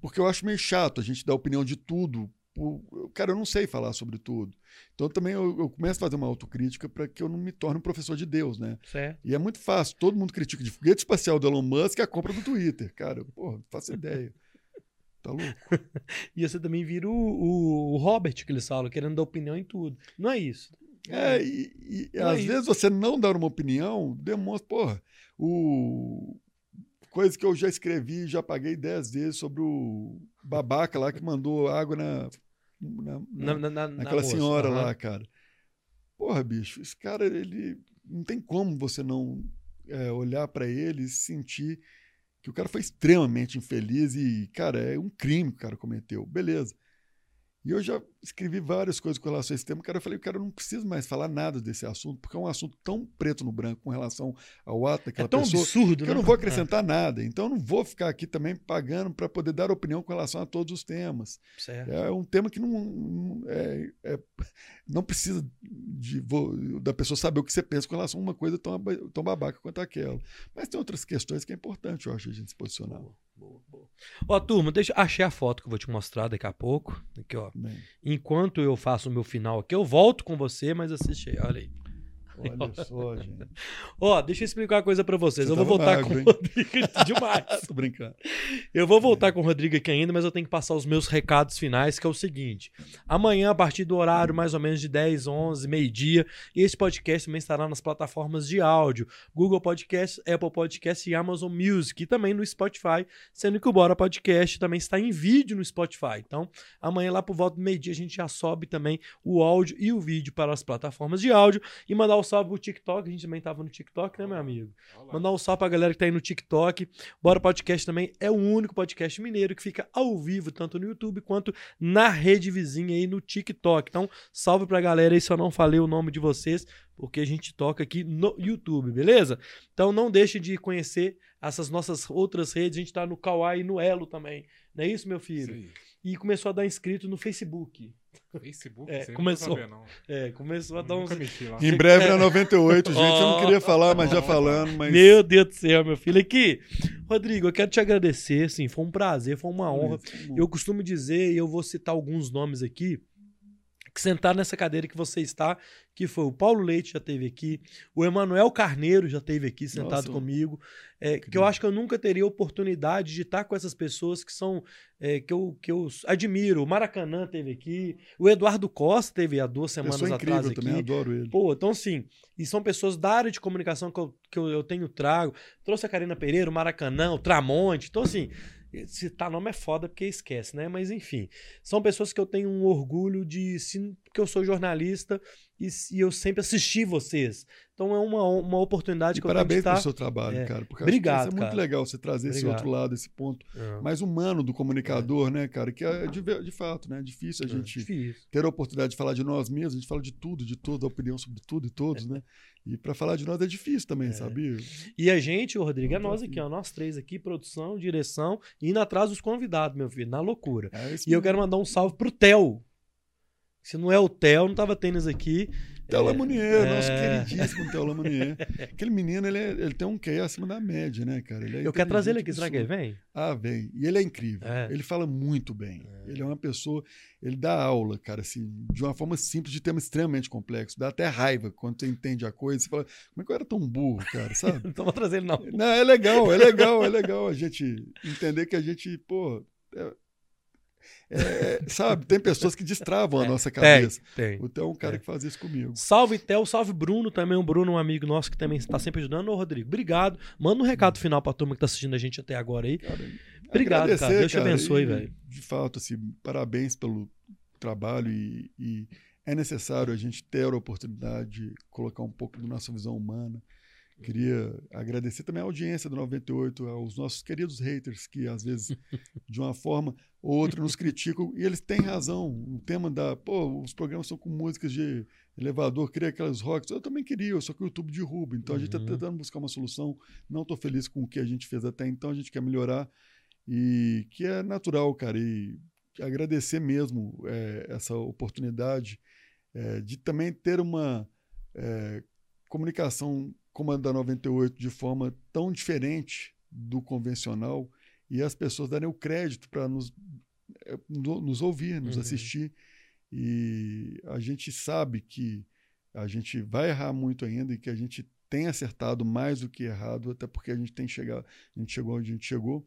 Porque eu acho meio chato a gente dar opinião de tudo cara, eu não sei falar sobre tudo. Então também eu, eu começo a fazer uma autocrítica para que eu não me torne um professor de Deus, né? Certo. E é muito fácil. Todo mundo critica de foguete espacial do Elon Musk a compra do Twitter. Cara, porra, não faço ideia. Tá louco? *laughs* e você também vira o, o, o, Robert, que eles falam, querendo dar opinião em tudo. Não é isso. É, e, e às é vezes isso. você não dar uma opinião demonstra, porra, o, coisa que eu já escrevi, já paguei dez vezes sobre o babaca lá que mandou água na na, na, na, na naquela na senhora uhum. lá, cara. Porra, bicho, esse cara, ele. Não tem como você não é, olhar para ele e sentir que o cara foi extremamente infeliz e, cara, é um crime que o cara cometeu. Beleza. E eu já escrevi várias coisas com relação a esse tema. Cara, eu falei, cara, eu não preciso mais falar nada desse assunto, porque é um assunto tão preto no branco com relação ao ato daquela É tão pessoa. absurdo, que né? eu não vou acrescentar nada. Então, eu não vou ficar aqui também pagando para poder dar opinião com relação a todos os temas. É, certo. É um tema que não, é- é- não precisa de, vo- da pessoa saber o que você pensa com relação a uma coisa tão, tão babaca quanto aquela. Mas tem outras questões que é importante, eu acho, a gente se posicionar. Boa, boa, boa. Ó, turma, deixa achei a foto que eu vou te mostrar daqui a pouco. Aqui, ó. Bem, Enquanto eu faço o meu final aqui, eu volto com você, mas assiste aí, olha aí. Olha só, gente. *laughs* Ó, deixa eu explicar uma coisa pra vocês. Você eu vou tava voltar magro, com o Rodrigo demais. *laughs* Tô brincando. Eu vou voltar com o Rodrigo aqui ainda, mas eu tenho que passar os meus recados finais, que é o seguinte. Amanhã, a partir do horário mais ou menos de 10, 11, meio-dia, esse podcast também estará nas plataformas de áudio, Google Podcast, Apple Podcast e Amazon Music, e também no Spotify, sendo que o Bora Podcast também está em vídeo no Spotify. Então, amanhã lá por volta do meio-dia a gente já sobe também o áudio e o vídeo para as plataformas de áudio e mandar um salve pro TikTok, a gente também estava no TikTok, né, meu amigo? Olha lá. Mandar um salve pra galera que tá aí no TikTok. Bora Podcast também é o único podcast mineiro que fica ao vivo, tanto no YouTube quanto na rede vizinha aí no TikTok. Então, salve pra galera aí se eu não falei o nome de vocês, porque a gente toca aqui no YouTube, beleza? Então, não deixe de conhecer essas nossas outras redes. A gente tá no Kawaii e no Elo também. Não é isso, meu filho? aí. E começou a dar inscrito no Facebook. Facebook, É, eu começou. Não. É, começou a dar uns. Em breve *laughs* na 98, gente. Eu não queria falar, mas já falando. Mas... Meu Deus do céu, meu filho. Aqui, Rodrigo, eu quero te agradecer, assim, foi um prazer, foi uma honra. Eu costumo dizer, e eu vou citar alguns nomes aqui, que sentaram nessa cadeira que você está, que foi o Paulo Leite já teve aqui, o Emanuel Carneiro já teve aqui sentado Nossa. comigo, é, que eu acho que eu nunca teria oportunidade de estar com essas pessoas que são é, que, eu, que eu admiro. O Maracanã teve aqui, o Eduardo Costa teve há duas semanas Pessoa incrível atrás também, aqui. adoro ele. Pô, então assim, e são pessoas da área de comunicação que eu, que eu, eu tenho trago. Trouxe a Karina Pereira, o Maracanã, o Tramonte. Então, assim, citar nome é foda porque esquece, né? Mas enfim, são pessoas que eu tenho um orgulho de. se- Porque eu sou jornalista e, e eu sempre assisti vocês. Então é uma, uma oportunidade E que parabéns eu tenho pelo de seu trabalho, É. cara. Porque eu Obrigado, acho que isso é muito cara. legal você trazer esse Obrigado. outro lado, esse ponto estar. mais humano do comunicador, né, cara? Que é de, de fato, né? É difícil a gente Difícil. ter a oportunidade de falar de nós mesmos, a gente fala de tudo, de tudo, a opinião sobre tudo e todos, né? E para falar de nós é difícil também, sabia? E a gente, o Rodrigo, é nós aqui, ó. Nós três aqui, produção, direção, e indo atrás dos convidados, meu filho, na loucura. É esse E eu quero mandar um salve pro Theo. Se não é o Theo, não tava tênis aqui. Theo É, nosso é. queridíssimo Theo Lamounier. Aquele menino, ele, é- ele tem um QI acima da média, né, cara? Ele é Eu quero trazer ele aqui, será que ele vem? Ah, vem. E ele é incrível. É. Ele fala muito bem. Ele é uma pessoa. Ele dá aula, cara, assim, de uma forma simples, de tema extremamente complexo. Dá até raiva quando você entende a coisa. Você fala, como é que eu era tão burro, cara, sabe? *laughs* Então vou trazer ele, não. Não, é legal, é legal, é legal a gente entender que a gente, pô. é- é, sabe, tem pessoas que destravam a nossa Tem, cabeça. tem. O Theo é um cara É. que faz isso comigo. Salve Theo, salve Bruno também. O Bruno, um amigo nosso que também está sempre ajudando. Ô, Rodrigo, obrigado. Manda um recado final pra turma que tá assistindo a gente até agora aí. Cara, Obrigado, cara. Deus te abençoe, velho. De fato, assim, parabéns pelo trabalho e, e é necessário a gente ter a oportunidade de colocar um pouco da nossa visão humana. Queria agradecer também a audiência do 98, aos nossos queridos haters que às vezes, *laughs* de uma forma ou outra, nos criticam e eles têm razão. O tema da, pô, os programas são com músicas de elevador, queria aquelas rocks. Eu também queria, só que o YouTube derruba. Então a gente está Uhum. tentando buscar uma solução. Não estou feliz com o que a gente fez até então, a gente quer melhorar e que é natural, cara. E agradecer mesmo é, essa oportunidade é, de também ter uma é, comunicação da 98 de forma tão diferente do convencional e as pessoas darem o crédito para nos, no- nos ouvir, nos Uhum. assistir. E a gente sabe que a gente vai errar muito ainda e que a gente tem acertado mais do que errado, até porque a gente tem chegado, a gente chegou onde a gente chegou.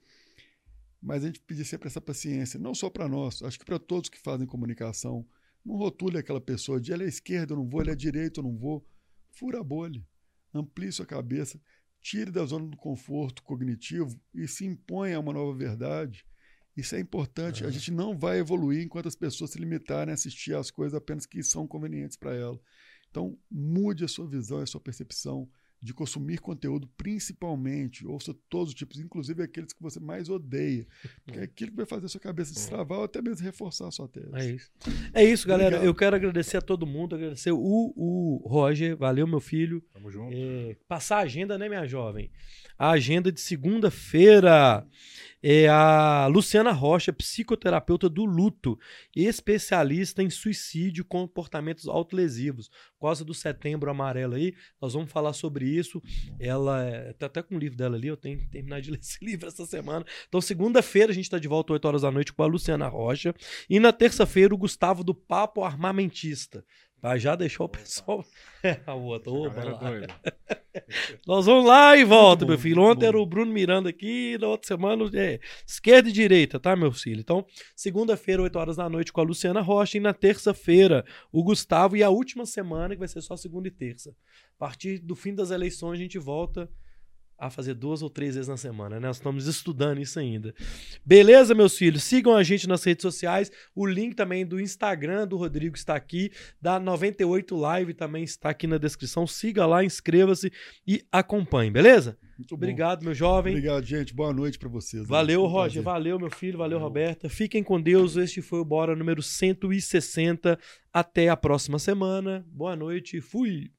Mas a gente pedir sempre essa paciência, não só para nós, acho que para todos que fazem comunicação. Não rotule aquela pessoa de ele é esquerda, eu não vou, ele é direita, eu não vou. Fura a bolha, amplie sua cabeça, tire da zona do conforto cognitivo e se imponha a uma nova verdade. Isso é importante. A Aham. gente não vai evoluir enquanto as pessoas se limitarem a assistir às coisas apenas que são convenientes para ela. Então, mude a sua visão e a sua percepção. De consumir conteúdo, principalmente, ouça todos os tipos, inclusive aqueles que você mais odeia. Porque é aquilo que vai fazer a sua cabeça destravar ou até mesmo reforçar a sua tese. É isso. É isso, galera. Obrigado. Eu quero agradecer a todo mundo, agradecer o, o Roger, valeu, meu filho. Tamo junto. É, passar a agenda, né, minha jovem? A agenda de segunda-feira é a Luciana Rocha, psicoterapeuta do luto, especialista em suicídio e comportamentos autolesivos. Por causa do setembro amarelo aí, nós vamos falar sobre isso. Ela é, tá até com o livro dela ali, eu tenho que terminar de *laughs* ler esse livro essa semana. Então, segunda-feira a gente está de volta 8 horas da noite com a Luciana Rocha. E na terça-feira o Gustavo do Papo Armamentista. Pra já deixar o pessoal. É, *laughs* a outra. Opa, doida. *laughs* Nós vamos lá e volta, Muito meu bom, filho. Ontem era bom. o Bruno Miranda aqui, na outra semana é esquerda e direita, tá, meu filho? Então, segunda-feira, 8 horas da noite, com a Luciana Rocha, e na terça-feira, o Gustavo, e a última semana, que vai ser só segunda e terça. A partir do fim das eleições, a gente volta a fazer duas ou três vezes na semana, né? Nós estamos estudando isso ainda. Beleza, meus filhos? Sigam a gente nas redes sociais. O link também do Instagram do Rodrigo está aqui, da 98 Live também está aqui na descrição. Siga lá, inscreva-se e acompanhe, beleza? Muito bom. Obrigado, meu jovem. Obrigado, gente. Boa noite para vocês. né? Valeu, um Roger. Valeu, meu filho. Valeu, Valeu. Roberta. Fiquem com Deus. Este foi o Bora número 160. Até a próxima semana. Boa noite. Fui.